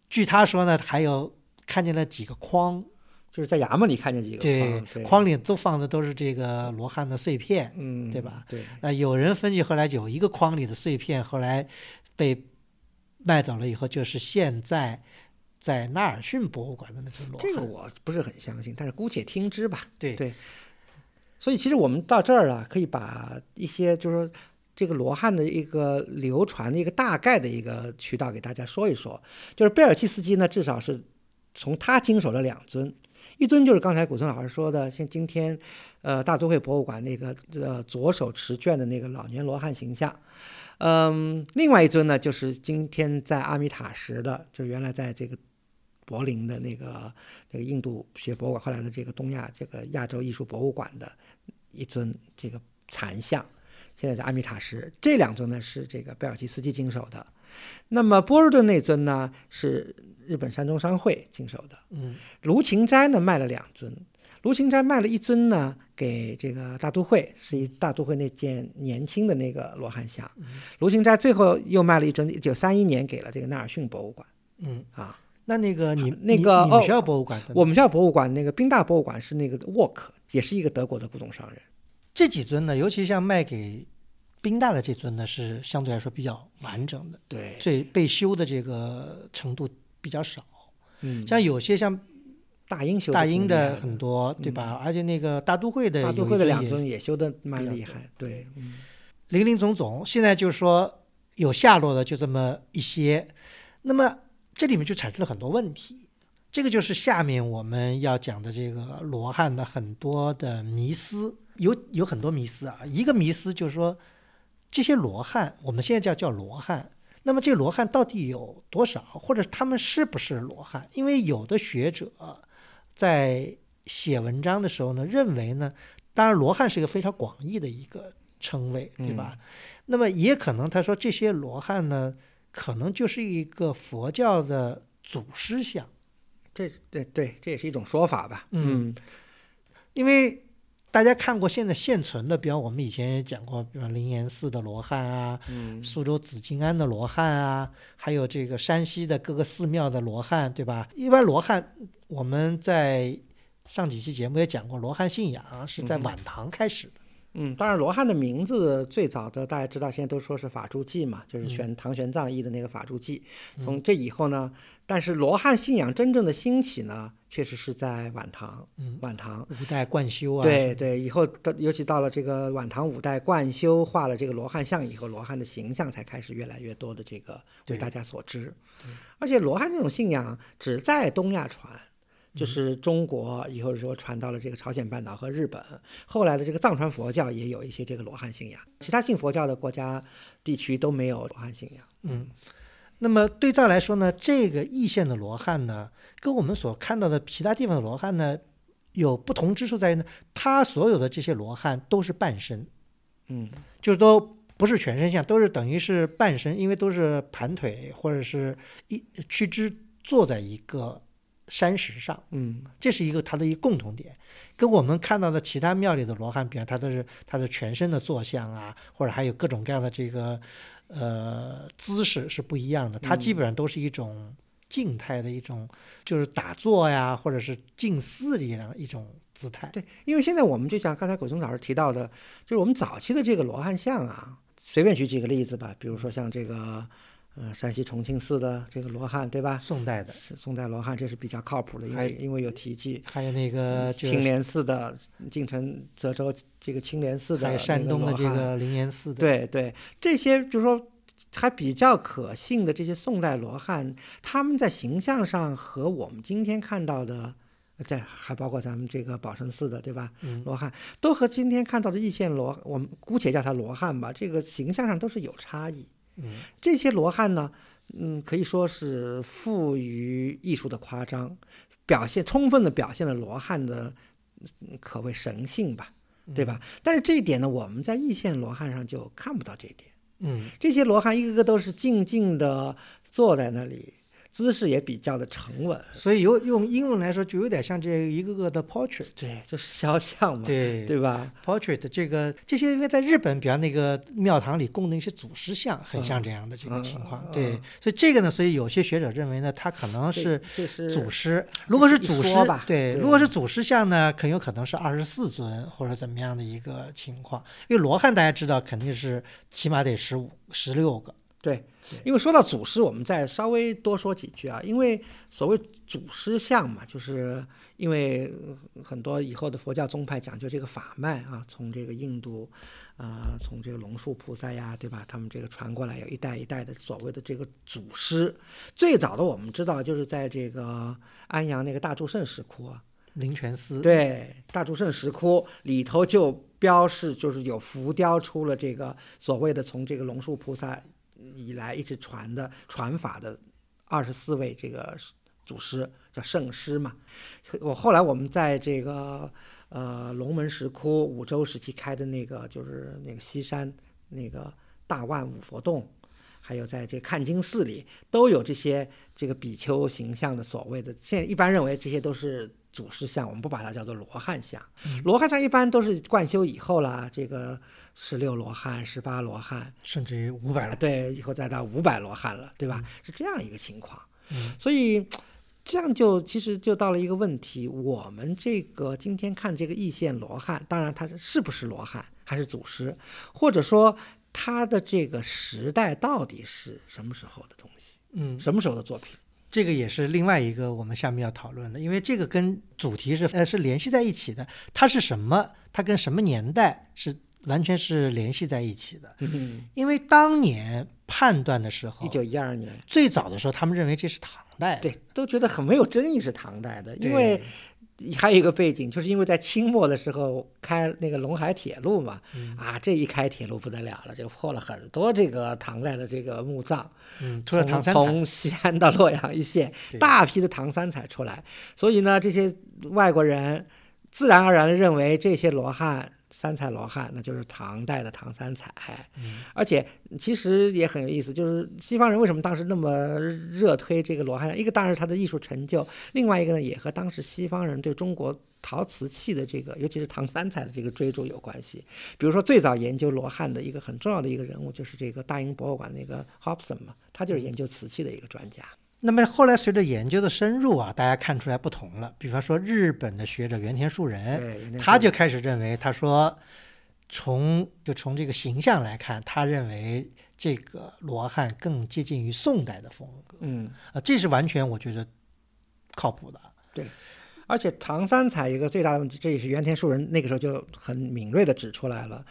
据他说呢，还有看见了几个筐，就是在衙门里看见几个对框，对，筐里都放的都是这个罗汉的碎片。嗯，对吧？对，呃，有人分析后来有一个筐里的碎片，后来被卖走了以后，就是现在在纳尔逊博物馆的那尊罗汉。这个我不是很相信，但是姑且听之吧。对对所以其实我们到这儿啊，可以把一些就是说这个罗汉的一个流传的一个大概的一个渠道给大家说一说。就是贝尔契斯基呢，至少是从他经手了两尊，一尊就是刚才古村老师说的，像今天呃大都会博物馆那个呃左手持卷的那个老年罗汉形象。嗯，另外一尊呢，就是今天在阿米塔什的，就是原来在这个柏林的那个那个印度学博物馆，后来的这个东亚这个亚洲艺术博物馆的一尊这个残像，现在在阿米塔什。这两尊呢是这个贝尔吉斯基经手的，那么波尔顿那尊呢是日本山中商会经手的。嗯卢芹斋呢卖了两尊，卢芹斋卖了一尊呢给这个大都会，是一大都会那件年轻的那个罗汉像。卢芹斋最后又卖了一尊，一九三一年给了这个纳尔逊博物馆嗯，啊。那那个你那个哦你你们学校博物馆的我们学校博物馆那个宾大博物馆是那个沃克，也是一个德国的古董商人。这几尊呢，尤其像卖给宾大的这尊呢，是相对来说比较完整的，对，最被修的这个程度比较少。嗯，像有些像大英修大英的很多，对吧？而且那个大都会的大都会的两尊也修的蛮厉害，对，嗯林林总总，现在就是说有下落的就这么一些，那么这里面就产生了很多问题。这个就是下面我们要讲的这个罗汉的很多的迷思，有有很多迷思啊。一个迷思就是说，这些罗汉我们现在叫叫罗汉，那么这罗汉到底有多少，或者他们是不是罗汉？因为有的学者在写文章的时候呢，认为呢，当然罗汉是一个非常广义的一个称谓，对吧？那么也可能他说这些罗汉呢，可能就是一个佛教的祖师像，这对对，这也是一种说法吧。嗯因为大家看过现在现存的，比方我们以前也讲过，比方灵岩寺的罗汉啊，嗯苏州紫金庵的罗汉啊，还有这个山西的各个寺庙的罗汉，对吧？一般罗汉我们在上几期节目也讲过，罗汉信仰是在晚唐开始的。嗯，当然罗汉的名字最早的大家知道，现在都说是法住记嘛，嗯就是玄唐玄奘译的那个法住记。从这以后呢，但是罗汉信仰真正的兴起呢，确实是在晚唐。嗯，晚唐五代贯修啊，对对，以后到尤其到了这个晚唐五代贯修画了这个罗汉像以后，罗汉的形象才开始越来越多的这个为大家所知。而且罗汉这种信仰只在东亚传，就是中国以后说传到了这个朝鲜半岛和日本，后来的这个藏传佛教也有一些这个罗汉信仰，其他信佛教的国家地区都没有罗汉信仰。嗯，那么对照来说呢，这个义县的罗汉呢，跟我们所看到的其他地方的罗汉呢，有不同之处在于呢，它所有的这些罗汉都是半身，嗯就是都不是全身像，都是等于是半身，因为都是盘腿或者是一屈肢坐在一个山石上，嗯这是一个它的一个共同点，跟我们看到的其他庙里的罗汉比方，它都是它的全身的坐像啊，或者还有各种各样的这个呃姿势是不一样的。它基本上都是一种静态的一种，就是打坐呀，或者是静思的一样一种姿态。对，因为现在我们就像刚才古松老师提到的，就是我们早期的这个罗汉像啊，随便举几个例子吧，比如说像这个呃山西重庆寺的这个罗汉，对吧？宋代的，宋代罗汉，这是比较靠谱的，因为因为有题记。还有那个就是青莲寺的晋城泽州这个青莲寺的还有山东的这个灵岩寺的，对对，这些就是说还比较可信的这些宋代罗汉，他们在形象上和我们今天看到的，在还包括咱们这个宝生寺的，对吧？嗯罗汉都和今天看到的易县罗，我们姑且叫他罗汉吧，这个形象上都是有差异。嗯这些罗汉呢，嗯，可以说是富于艺术的夸张，表现充分的表现了罗汉的嗯可谓神性吧，对吧？但是这一点呢，我们在易县罗汉上就看不到这一点。嗯这些罗汉一个个都是静静的坐在那里，姿势也比较的沉稳。所以有用英文来说，就有点像这一个个的 portrait，对，就是肖像嘛，对对吧？portrait 这个这些，因为在日本，比方那个庙堂里供的一些祖师像，很像这样的这个情况。对嗯，所以这个呢，所以有些学者认为呢，他可能是祖师。如果是祖师吧，对，对如果是祖师像呢，很有可能是二十四尊或者怎么样的一个情况。因为罗汉大家知道肯定是起码得十五、十六个。对，因为说到祖师，我们再稍微多说几句啊。因为所谓祖师像嘛，就是因为呃很多以后的佛教宗派讲究这个法脉啊，从这个印度，啊、从这个龙树菩萨呀，对吧？他们这个传过来，有一代一代的所谓的这个祖师。最早的我们知道，就是在这个安阳那个大祝圣石窟啊，灵泉寺，对，大祝圣石窟里头就标示，就是有浮雕出了这个所谓的从这个龙树菩萨以来一直传的传法的二十四位这个祖师，叫圣师嘛。我后来我们在这个呃龙门石窟五周时期开的那个，就是那个西山那个大万五佛洞。还有在这看经寺里都有这些这个比丘形象的所谓的，现在一般认为这些都是祖师像，我们不把它叫做罗汉像。罗汉像一般都是贯修以后啦，这个十六罗汉、十八罗汉，甚至于五百了，对，以后再到五百罗汉了，对吧？是这样一个情况。嗯所以这样就其实就到了一个问题：我们这个今天看这个易县罗汉，当然他是是不是罗汉，还是祖师，或者说他的这个时代到底是什么时候的东西，嗯，什么时候的作品？这个也是另外一个我们下面要讨论的，因为这个跟主题是呃是联系在一起的。它是什么？它跟什么年代是完全是联系在一起的。嗯，因为当年判断的时候一，九一二年，最早的时候他们认为这是唐代的，对，都觉得很没有争议是唐代的，因为还有一个背景，就是因为在清末的时候开那个陇海铁路嘛，嗯啊，这一开铁路不得了了，就破了很多这个唐代的这个墓葬，嗯，除了从唐三彩，从西安到洛阳一线，大批的唐三彩出来，所以呢，这些外国人自然而然的认为这些罗汉。三彩罗汉，那就是唐代的唐三彩，嗯而且其实也很有意思，就是西方人为什么当时那么热推这个罗汉？一个当然是他的艺术成就，另外一个呢也和当时西方人对中国陶瓷器的这个，尤其是唐三彩的这个追逐有关系。比如说最早研究罗汉的一个很重要的一个人物，就是这个大英博物馆那个 Hobson 嘛，他就是研究瓷器的一个专家。那么后来随着研究的深入啊，大家看出来不同了。比方说日本的学者原田树人，他就开始认为，他说从就从这个形象来看，他认为这个罗汉更接近于宋代的风格。嗯，啊，这是完全我觉得靠谱的。对。而且唐三彩一个最大的问题，这也是原田树人那个时候就很敏锐的指出来了，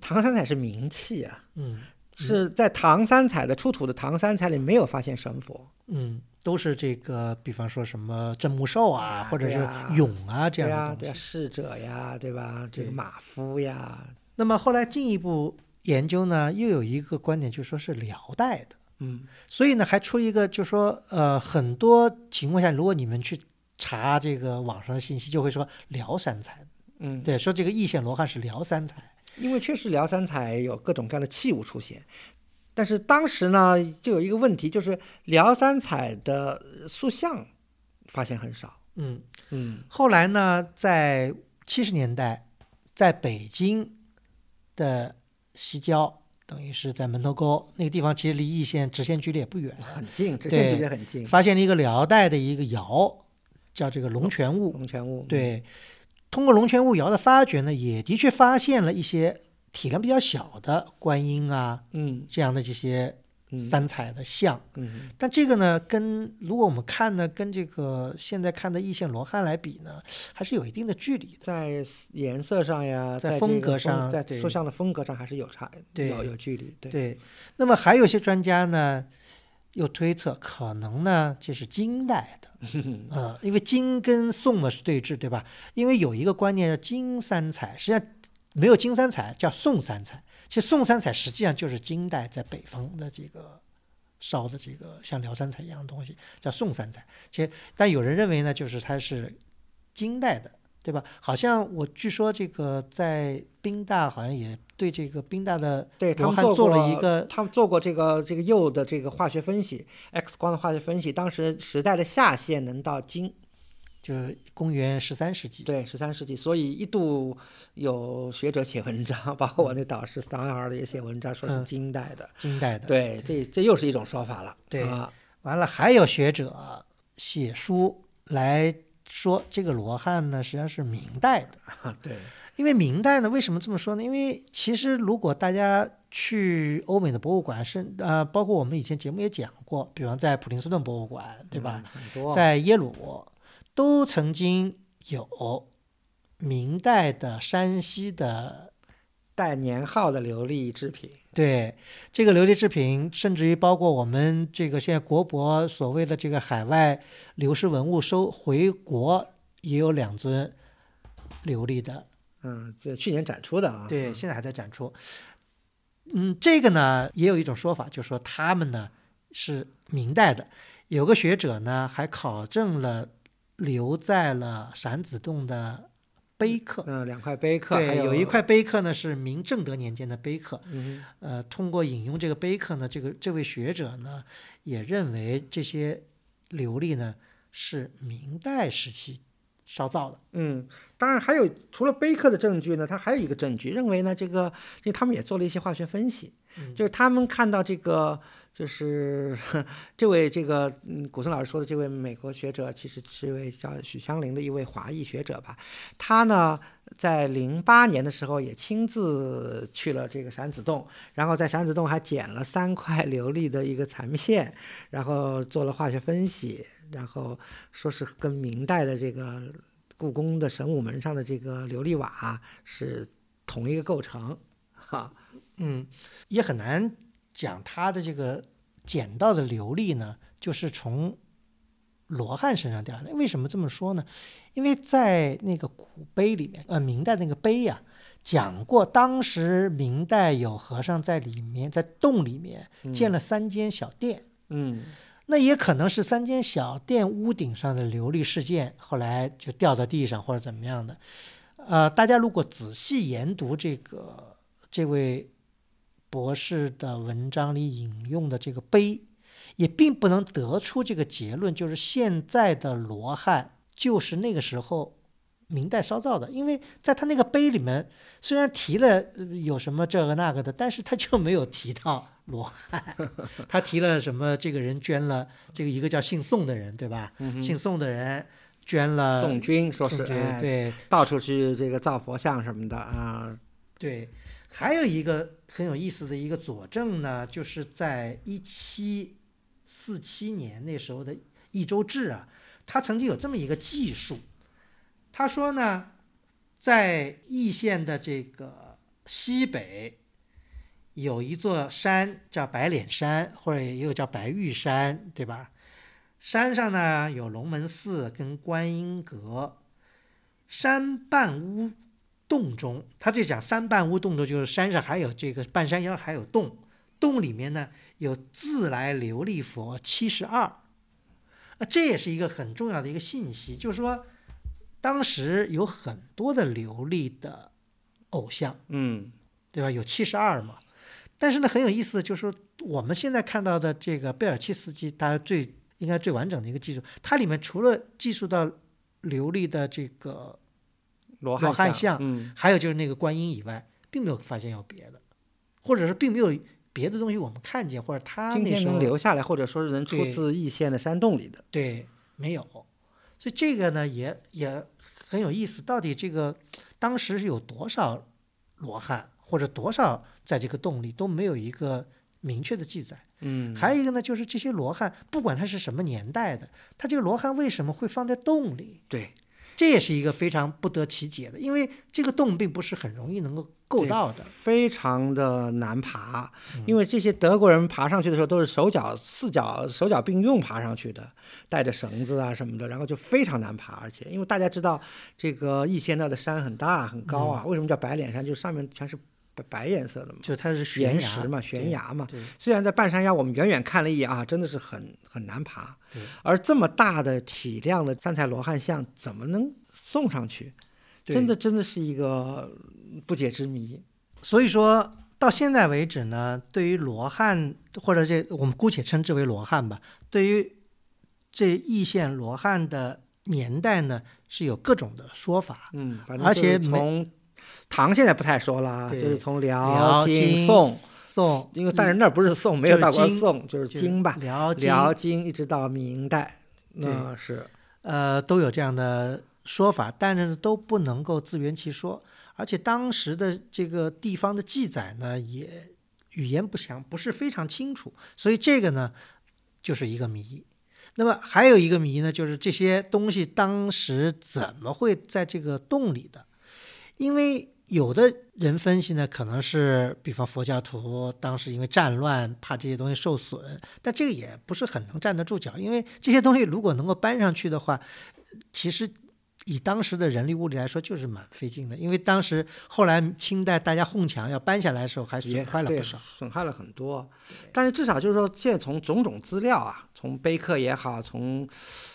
唐三彩是名器啊，嗯。是在唐三彩的出土的唐三彩里没有发现神佛。嗯，都是这个，比方说什么镇墓兽啊，啊或者是俑啊这样的东西。逝者呀，对吧？这个马夫呀，那么后来进一步研究呢，又有一个观点，就说是辽代的。嗯所以呢，还出一个，就说呃，很多情况下，如果你们去查这个网上的信息，就会说辽三彩，嗯，对，说这个易县罗汉是辽三彩，因为确实辽三彩有各种各样的器物出现，但是当时呢，就有一个问题，就是辽三彩的塑像发现很少。嗯，嗯后来呢，在七十年代，在北京的西郊，等于是在门头沟那个地方，其实离易县直线距离也不远，很近，直线距离很近。发现了一个辽代的一个窑，叫这个龙泉坞，龙泉坞，对，通过龙泉坞窑的发掘呢，也的确发现了一些体量比较小的观音啊嗯这样的这些嗯三彩的像。嗯但这个呢，跟如果我们看呢，跟这个现在看的易县罗汉来比呢，还是有一定的距离的。在颜色上呀，在风格上在对塑像的风格上还是有差，对有有距离。对，对，那么还有一些专家呢，又推测可能呢，这是金代的。嗯，因为金跟宋的是对峙，对吧？因为有一个观念叫金三彩，实际上没有金三彩，叫宋三彩。其实宋三彩实际上就是金代在北方的这个烧的这个像辽三彩一样的东西，叫宋三彩。其实，但有人认为呢，就是它是金代的，对吧？好像我据说这个在宾大好像也对这个宾大的对他们做过了一个他们做过这个这个釉的这个化学分析，X 光的化学分析，当时时代的下限能到金，就是公元十三世纪。对，十三世纪，所以一度有学者写文章，包括我那导师桑尔也写文章，说是嗯金代的。金代的。对，这这又是一种说法了。对啊，完了，还有学者写书来说这个罗汉呢，实际上是明代的。对，因为明代呢，为什么这么说呢？因为其实如果大家去欧美的博物馆，是呃，包括我们以前节目也讲过，比方在普林斯顿博物馆，对吧？嗯？很多。在耶鲁都曾经有明代的山西的带年号的琉璃制品，对这个琉璃制品，甚至于包括我们这个现在国博所谓的这个海外流失文物收回国，也有两尊琉璃的，嗯，这去年展出的啊。对，嗯现在还在展出。嗯，这个呢也有一种说法，就是说他们呢是明代的。有个学者呢还考证了留在了闪子洞的碑刻，嗯，两块碑刻，对，有有一块，碑刻呢是明正德年间的碑刻。嗯呃，通过引用这个碑刻呢，这个这位学者呢也认为这些琉璃呢是明代时期烧造的。嗯，当然还有除了碑刻的证据呢，他还有一个证据，认为呢这个，因为他们也做了一些化学分析，嗯就是他们看到这个，就是 这位这个嗯，古森老师说的这位美国学者，其实是一位叫许香菱的一位华裔学者吧，他呢。在零八年的时候，也亲自去了这个闪子洞，然后在闪子洞还捡了三块琉璃的一个残片，然后做了化学分析，然后说是跟明代的这个故宫的神武门上的这个琉璃瓦是同一个构成，哈，嗯，也很难讲他的这个捡到的琉璃呢，就是从罗汉身上掉下来。为什么这么说呢？因为在那个古碑里面，呃，明代那个碑呀、讲过当时明代有和尚在里面，在洞里面建了三间小殿。嗯那也可能是三间小店屋顶上的琉璃事件，后来就掉到地上或者怎么样的。呃，大家如果仔细研读这个这位博士的文章里引用的这个碑，也并不能得出这个结论，就是现在的罗汉就是那个时候明代烧造的，因为在他那个碑里面虽然提了呃有什么这个那个的，但是他就没有提到罗汉，他提了什么这个人捐了这个一个叫姓宋的人，对吧？姓宋的人捐了宋军说是哎对。到处去这个造佛像什么的啊，对，还有一个很有意思的一个佐证呢，就是在一七四七年那时候的《益州志》啊，他曾经有这么一个记述，他说呢，在易县的这个西北有一座山叫白脸山，或者也有叫白玉山，对吧？山上呢有龙门寺跟观音阁，山半屋洞中，他这讲三半屋洞中，就是山上还有这个半山腰还有洞，洞里面呢有自来琉璃佛七十二，啊，这也是一个很重要的一个信息，就是说，当时有很多的琉璃的偶像，嗯。对吧？有七十二嘛，但是呢，很有意思的就是说，我们现在看到的这个贝尔契斯基，它最应该最完整的一个技术，它里面除了技术到琉璃的这个罗罗汉像，像嗯还有就是那个观音以外，并没有发现有别的，或者是并没有别的东西我们看见，或者他今天能那时候留下来，或者说是能出自易县的山洞里的，对没有，所以这个呢也也很有意思，到底这个当时是有多少罗汉，或者多少在这个洞里都没有一个明确的记载。嗯，还有一个呢，就是这些罗汉，不管它是什么年代的，它这个罗汉为什么会放在洞里？对，这也是一个非常不得其解的，因为这个洞并不是很容易能够够到的。非常的难爬，嗯因为这些德国人爬上去的时候都是手脚四脚手脚并用爬上去的，带着绳子啊什么的，然后就非常难爬。而且因为大家知道这个易县那的山很大很高啊，嗯为什么叫白脸山？就是上面全是白白颜色的嘛，就它是悬岩崖石嘛，悬崖嘛。虽然在半山腰，我们远远看了一眼啊，真的是很很难爬。对而这么大的体量的三彩罗汉像怎么能送上去？真的真的是一个不解之谜。所以说到现在为止呢，对于罗汉或者这我们姑且称之为罗汉吧，对于这易县罗汉的年代呢，是有各种的说法。嗯，反正而且从唐现在不太说了啊，就是从辽、辽、金、宋，宋，因为但是那儿不是宋，没有到过金宋，就是金吧，辽、金辽、金一直到明代，那是呃，都有这样的说法，但是呢都不能够自圆其说，而且当时的这个地方的记载呢，也语言不详，不是非常清楚，所以这个呢就是一个谜。那么还有一个谜呢，就是这些东西当时怎么会在这个洞里的？因为有的人分析呢，可能是比方佛教徒当时因为战乱，怕这些东西受损，但这个也不是很能站得住脚，因为这些东西如果能够搬上去的话，其实以当时的人力物力来说，就是蛮费劲的。因为当时后来清代大家哄墙要搬下来的时候，还也损坏了对不少。损害了很多。但是至少就是说，现在从种种资料啊，从碑刻也好，从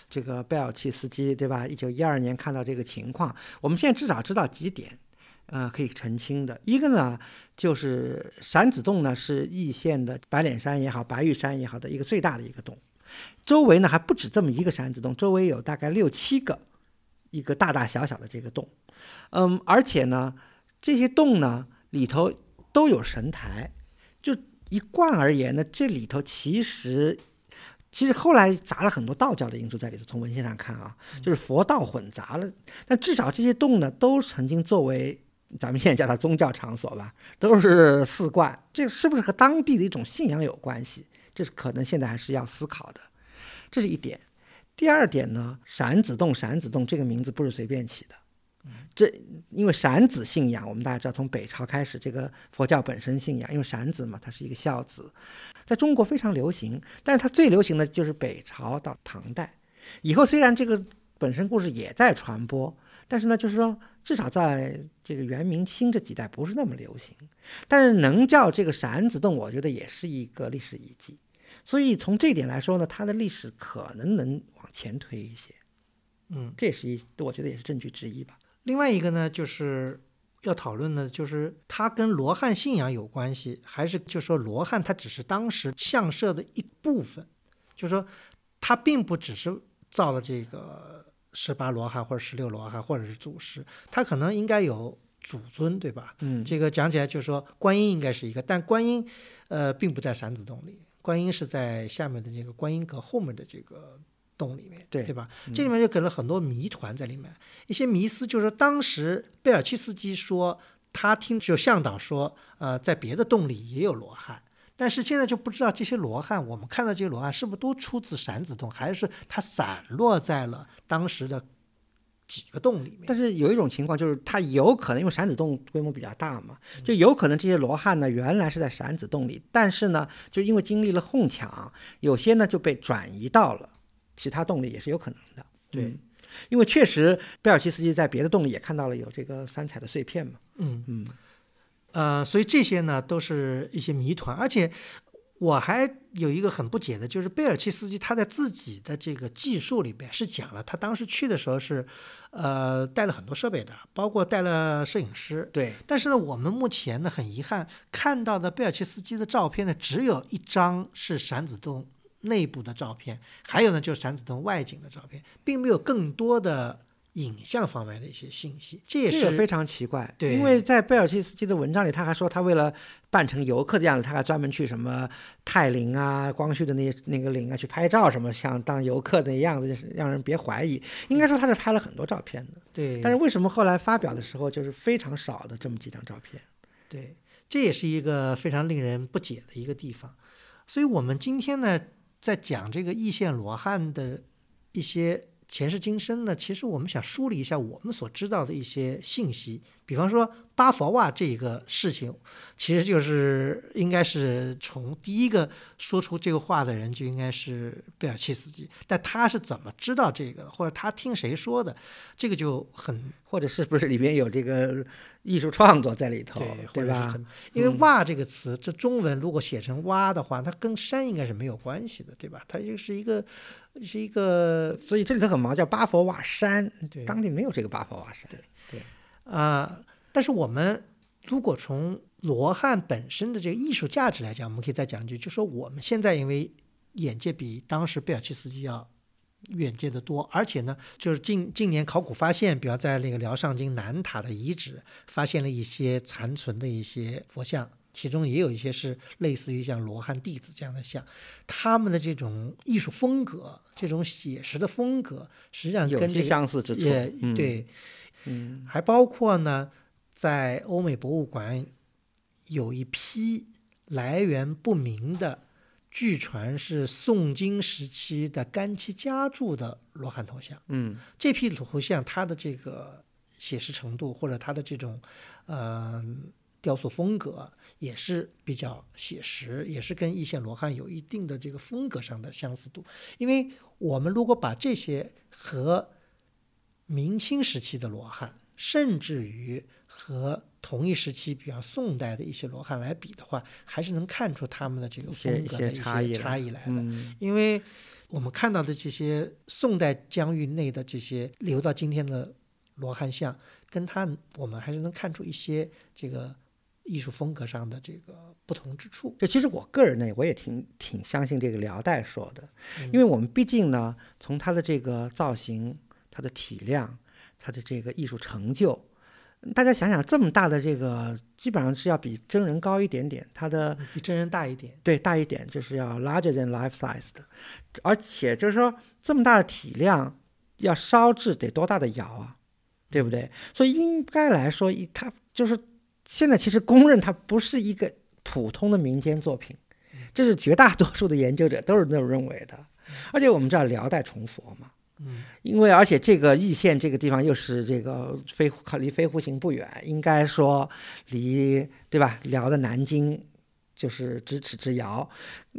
这个贝尔契斯基对吧？一九一二年看到这个情况，我们现在至少知道几点，呃，可以澄清的。一个呢，就是闪子洞呢是易县的白脸山也好，白玉山也好的一个最大的一个洞，周围呢还不止这么一个闪子洞，周围有大概六七个，一个大大小小的这个洞，嗯，而且呢，这些洞呢里头都有神台，就一贯而言呢，这里头其实。其实后来杂了很多道教的因素在里头，从文献上看啊，就是佛道混杂了。但至少这些洞呢，都曾经作为咱们现在叫它宗教场所吧，都是寺观。这是不是和当地的一种信仰有关系？这是可能现在还是要思考的。这是一点。第二点呢，闪子洞，闪子洞这个名字不是随便起的。这因为闪子信仰，我们大家知道，从北朝开始，这个佛教本身信仰，因为闪子嘛，它是一个孝子，在中国非常流行。但是它最流行的就是北朝到唐代以后，虽然这个本身故事也在传播，但是呢，就是说至少在这个元明清这几代不是那么流行。但是能叫这个闪子洞，我觉得也是一个历史遗迹。所以从这一点来说呢，它的历史可能能往前推一些。嗯，这也是一，我觉得也是证据之一吧。另外一个呢，就是要讨论的，就是它跟罗汉信仰有关系，还是就说罗汉它只是当时相社的一部分，就说它并不只是造了这个十八罗汉或者十六罗汉或者是祖师，他可能应该有祖尊，对吧？嗯，这个讲起来就是说观音应该是一个，但观音呃并不在闪子洞里，观音是在下面的这个观音阁后面的这个洞里面，对对吧？这里面就给了很多谜团在里面，一些迷思，就是说当时贝尔契斯基说他听就向导说，呃，在别的洞里也有罗汉。但是现在就不知道这些罗汉，我们看到这些罗汉是不是都出自闪子洞，还是它散落在了当时的几个洞里面？但是有一种情况就是，它有可能因为闪子洞规模比较大嘛，就有可能这些罗汉呢原来是在闪子洞里，但是呢，就因为经历了哄抢，有些呢就被转移到了其他洞里，也是有可能的。对嗯因为确实贝尔奇斯基在别的洞里也看到了有这个三彩的碎片嘛。嗯嗯，呃，所以这些呢都是一些谜团，而且我还有一个很不解的，就是贝尔奇斯基他在自己的这个技术里边是讲了，他当时去的时候是，呃，带了很多设备的，包括带了摄影师。对，但是呢，我们目前呢很遗憾看到的贝尔奇斯基的照片呢，只有一张是闪子洞内部的照片，还有呢就是闪子洞外景的照片，并没有更多的影像方面的一些信息。这也是这非常奇怪，对因为在贝尔切斯基的文章里，他还说他为了扮成游客的样子，他还专门去什么泰陵啊、光绪的那那个陵啊去拍照，什么像当游客的样子，就是让人别怀疑。应该说他是拍了很多照片的，对，但是为什么后来发表的时候就是非常少的这么几张照片？对，这也是一个非常令人不解的一个地方。所以，我们今天呢，在讲这个易县罗汉的一些前世今生呢，其实我们想梳理一下我们所知道的一些信息。比方说巴佛瓦这个事情，其实就是应该是从第一个说出这个话的人就应该是贝尔契斯基，但他是怎么知道这个，或者他听谁说的，这个就很或者是不是里边有这个艺术创作在里头，对，吧？因为嗯“蛙”这个词，这中文如果写成“蛙”的话，它跟山应该是没有关系的，对吧？它就是一个是一个所以这里头很忙，叫巴佛瓦山，对。当地没有这个巴佛瓦山。对啊、但是我们如果从罗汉本身的这个艺术价值来讲，我们可以再讲一句，就说我们现在因为眼界比当时贝尔奇斯基要远见的多，而且呢，就是近近年考古发现，比方在那个辽上京南塔的遗址，发现了一些残存的一些佛像，其中也有一些是类似于像罗汉弟子这样的像，他们的这种艺术风格，这种写实的风格，实际上有些跟这个相似之处。也嗯，对，嗯还包括呢，在欧美博物馆有一批来源不明的，据传是宋金时期的干漆家铸的罗汉头像。嗯这批头像它的这个写实程度，或者它的这种呃雕塑风格，也是比较写实，也是跟一线罗汉有一定的这个风格上的相似度。因为我们如果把这些和明清时期的罗汉，甚至于和同一时期，比方宋代的一些罗汉来比的话，还是能看出他们的这个风格的一些差异来差异来的。嗯因为我们看到的这些宋代疆域内的这些留到今天的罗汉像，跟他我们还是能看出一些这个艺术风格上的这个不同之处。这其实我个人呢，我也挺挺相信这个辽代说的，因为我们毕竟呢，从它的这个造型、它的体量、它的这个艺术成就，大家想想，这么大的这个，基本上是要比真人高一点点，它的比真人大一点，对大一点，就是要 larger than life size 的，而且就是说这么大的体量，要烧制得多大的窑啊，对不对？所以应该来说，一它就是现在其实公认它不是一个普通的民间作品，这是绝大多数的研究者都是那么认为的。而且我们知道辽代崇佛嘛，嗯，因为而且这个易县这个地方又是这个飞靠离飞狐行不远，应该说离对吧？辽的南京就是咫尺之遥。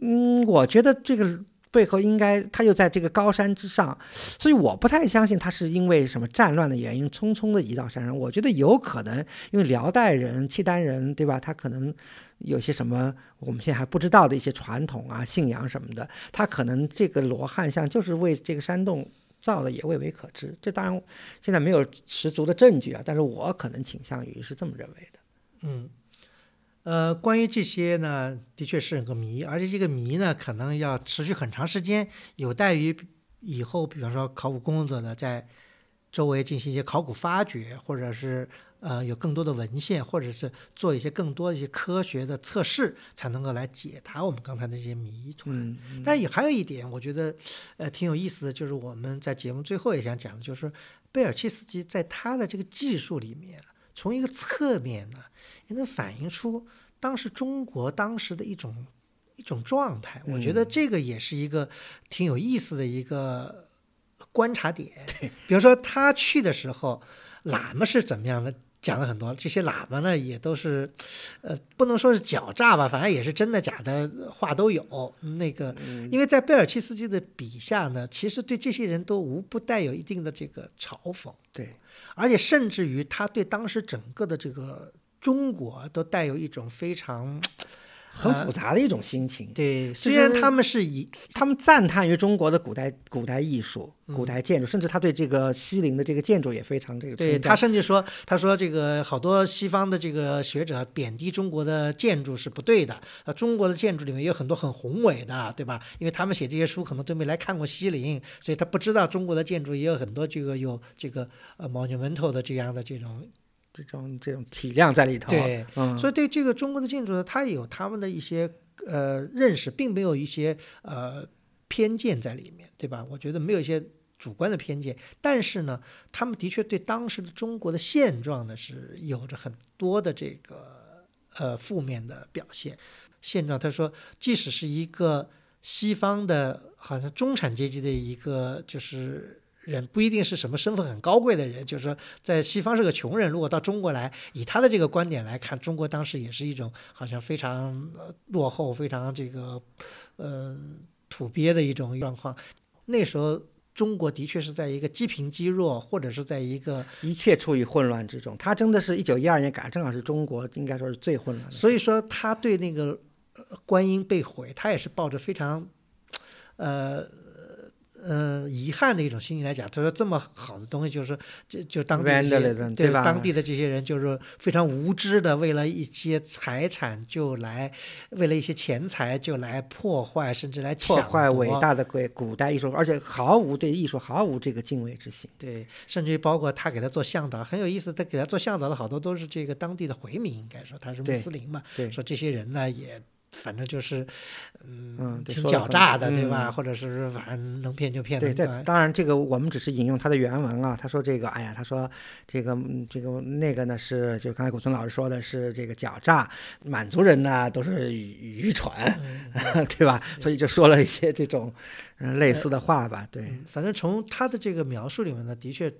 嗯，我觉得这个背后应该他又在这个高山之上，所以我不太相信他是因为什么战乱的原因匆匆的移到山上。我觉得有可能因为辽代人、契丹人对吧？他可能有些什么我们现在还不知道的一些传统啊、信仰什么的，他可能这个罗汉像就是为这个山洞。造的也未为可知，这当然现在没有十足的证据啊，但是我可能倾向于是这么认为的。嗯，呃，关于这些呢，的确是个谜，而且这个谜呢，可能要持续很长时间，有待于以后，比方说考古工作者呢，在周围进行一些考古发掘，或者是呃有更多的文献，或者是做一些更多的一些科学的测试，才能够来解答我们刚才的这些谜团。嗯，但也还有一点，我觉得，呃，挺有意思的，就是我们在节目最后也想讲的，就是贝尔切斯基在他的这个技术里面，从一个侧面呢，也能反映出当时中国当时的一种一种状态。我觉得这个也是一个挺有意思的一个观察点。比如说他去的时候，喇嘛是怎么样的？讲了很多，这些喇嘛呢也都是，呃，不能说是狡诈吧，反正也是真的假的话都有。那个，因为在贝尔契斯基的笔下呢，其实对这些人都无不带有一定的这个嘲讽，对，而且甚至于他对当时整个的这个中国都带有一种非常很复杂的一种心情。对，虽然他们是以他们赞叹于中国的古代古代艺术、古代建筑，甚至他对这个西陵的这个建筑也非常这个对他甚至说，他说这个好多西方的这个学者贬低中国的建筑是不对的，呃，中国的建筑里面有很多很宏伟的，对吧？因为他们写这些书可能都没来看过西陵，所以他不知道中国的建筑也有很多这个有这个呃 monumental 的这样的这种这种这种体量在里头。对，嗯，所以对这个中国的建筑呢，它有他们的一些呃认识，并没有一些呃偏见在里面，对吧？我觉得没有一些主观的偏见，但是呢，他们的确对当时的中国的现状呢是有着很多的这个呃负面的表现。现状，他说，即使是一个西方的，好像中产阶级的一个就是。人不一定是什么身份很高贵的人，就是说，在西方是个穷人，如果到中国来，以他的这个观点来看，中国当时也是一种好像非常呃落后、非常这个呃土鳖的一种状况。那时候中国的确是在一个积贫积弱，或者是在一个，一切处于混乱之中。他真的是一九一二年赶，正好是中国应该说是最混乱的。所以说他对那个呃观音被毁，他也是抱着非常呃呃遗憾的一种心情来讲，他说这么好的东西，就是说这就当地 Vandalism，对对吧当地的这些人就是非常无知的，为了一些财产就来，为了一些钱财就来破坏，甚至来破坏伟大的古古代艺术，而且毫无对艺术毫无这个敬畏之心。对，甚至于包括他给他做向导，很有意思。他给他做向导的好多都是这个当地的回民，应该说他是穆斯林嘛。对说这些人呢也。反正就是，嗯，挺狡诈的，对嗯吧？或者是反正能骗就骗，对，这当然，这个我们只是引用他的原文啊。他说这个，哎呀，他说这个嗯这个那个呢是，就刚才古村老师说的是这个狡诈，满族人呢都是愚愚蠢，嗯 对吧？所以就说了一些这种嗯类似的话吧。对，嗯反正从他的这个描述里面呢，的确，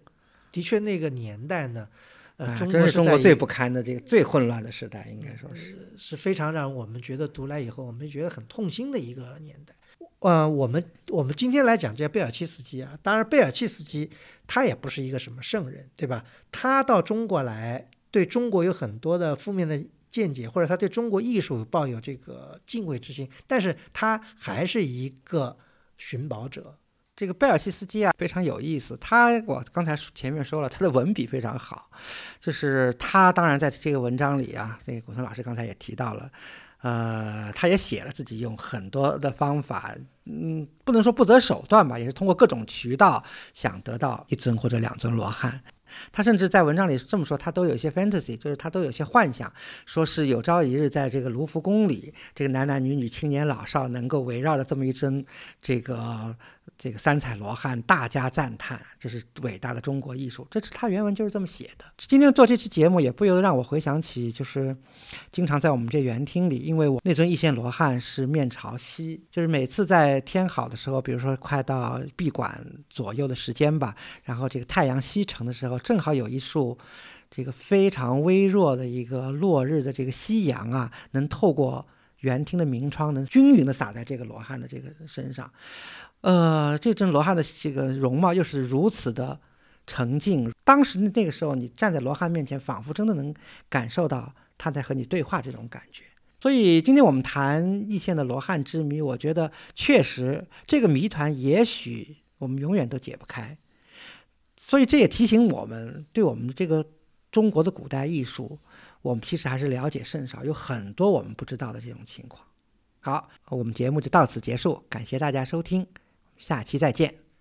的确那个年代呢，呃，啊，中真是中国最不堪的这个最混乱的时代，应该说是。是非常让我们觉得读来以后，我们觉得很痛心的一个年代。呃，我们我们今天来讲这贝尔契斯基啊，当然贝尔契斯基他也不是一个什么圣人，对吧？他到中国来，对中国有很多的负面的见解，或者他对中国艺术抱有这个敬畏之心，但是他还是一个寻宝者。这个贝尔西斯基啊，非常有意思。他我刚才前面说了，他的文笔非常好，就是他当然在这个文章里啊，这个古村老师刚才也提到了，呃，他也写了自己用很多的方法，嗯，不能说不择手段吧，也是通过各种渠道想得到一尊或者两尊罗汉。他甚至在文章里这么说，他都有一些 fantasy，就是他都有些幻想，说是有朝一日在这个卢浮宫里，这个男男女女、青年老少能够围绕着这么一尊这个这个三彩罗汉，大家赞叹，这是伟大的中国艺术。这是他原文就是这么写的。今天做这期节目，也不由得让我回想起，就是经常在我们这园厅里，因为我那尊一线罗汉是面朝西，就是每次在天好的时候，比如说快到闭馆左右的时间吧，然后这个太阳西沉的时候，正好有一束。这个非常微弱的一个落日的这个夕阳啊，能透过园厅的明窗，能均匀的洒在这个罗汉的这个身上。呃，这尊罗汉的这个容貌又是如此的沉静。当时那个时候，你站在罗汉面前，仿佛真的能感受到他在和你对话这种感觉。所以今天我们谈易县的罗汉之谜，我觉得确实这个谜团，也许我们永远都解不开。所以这也提醒我们，对我们的这个中国的古代艺术，我们其实还是了解甚少，有很多我们不知道的这种情况。好，我们节目就到此结束，感谢大家收听，下期再见。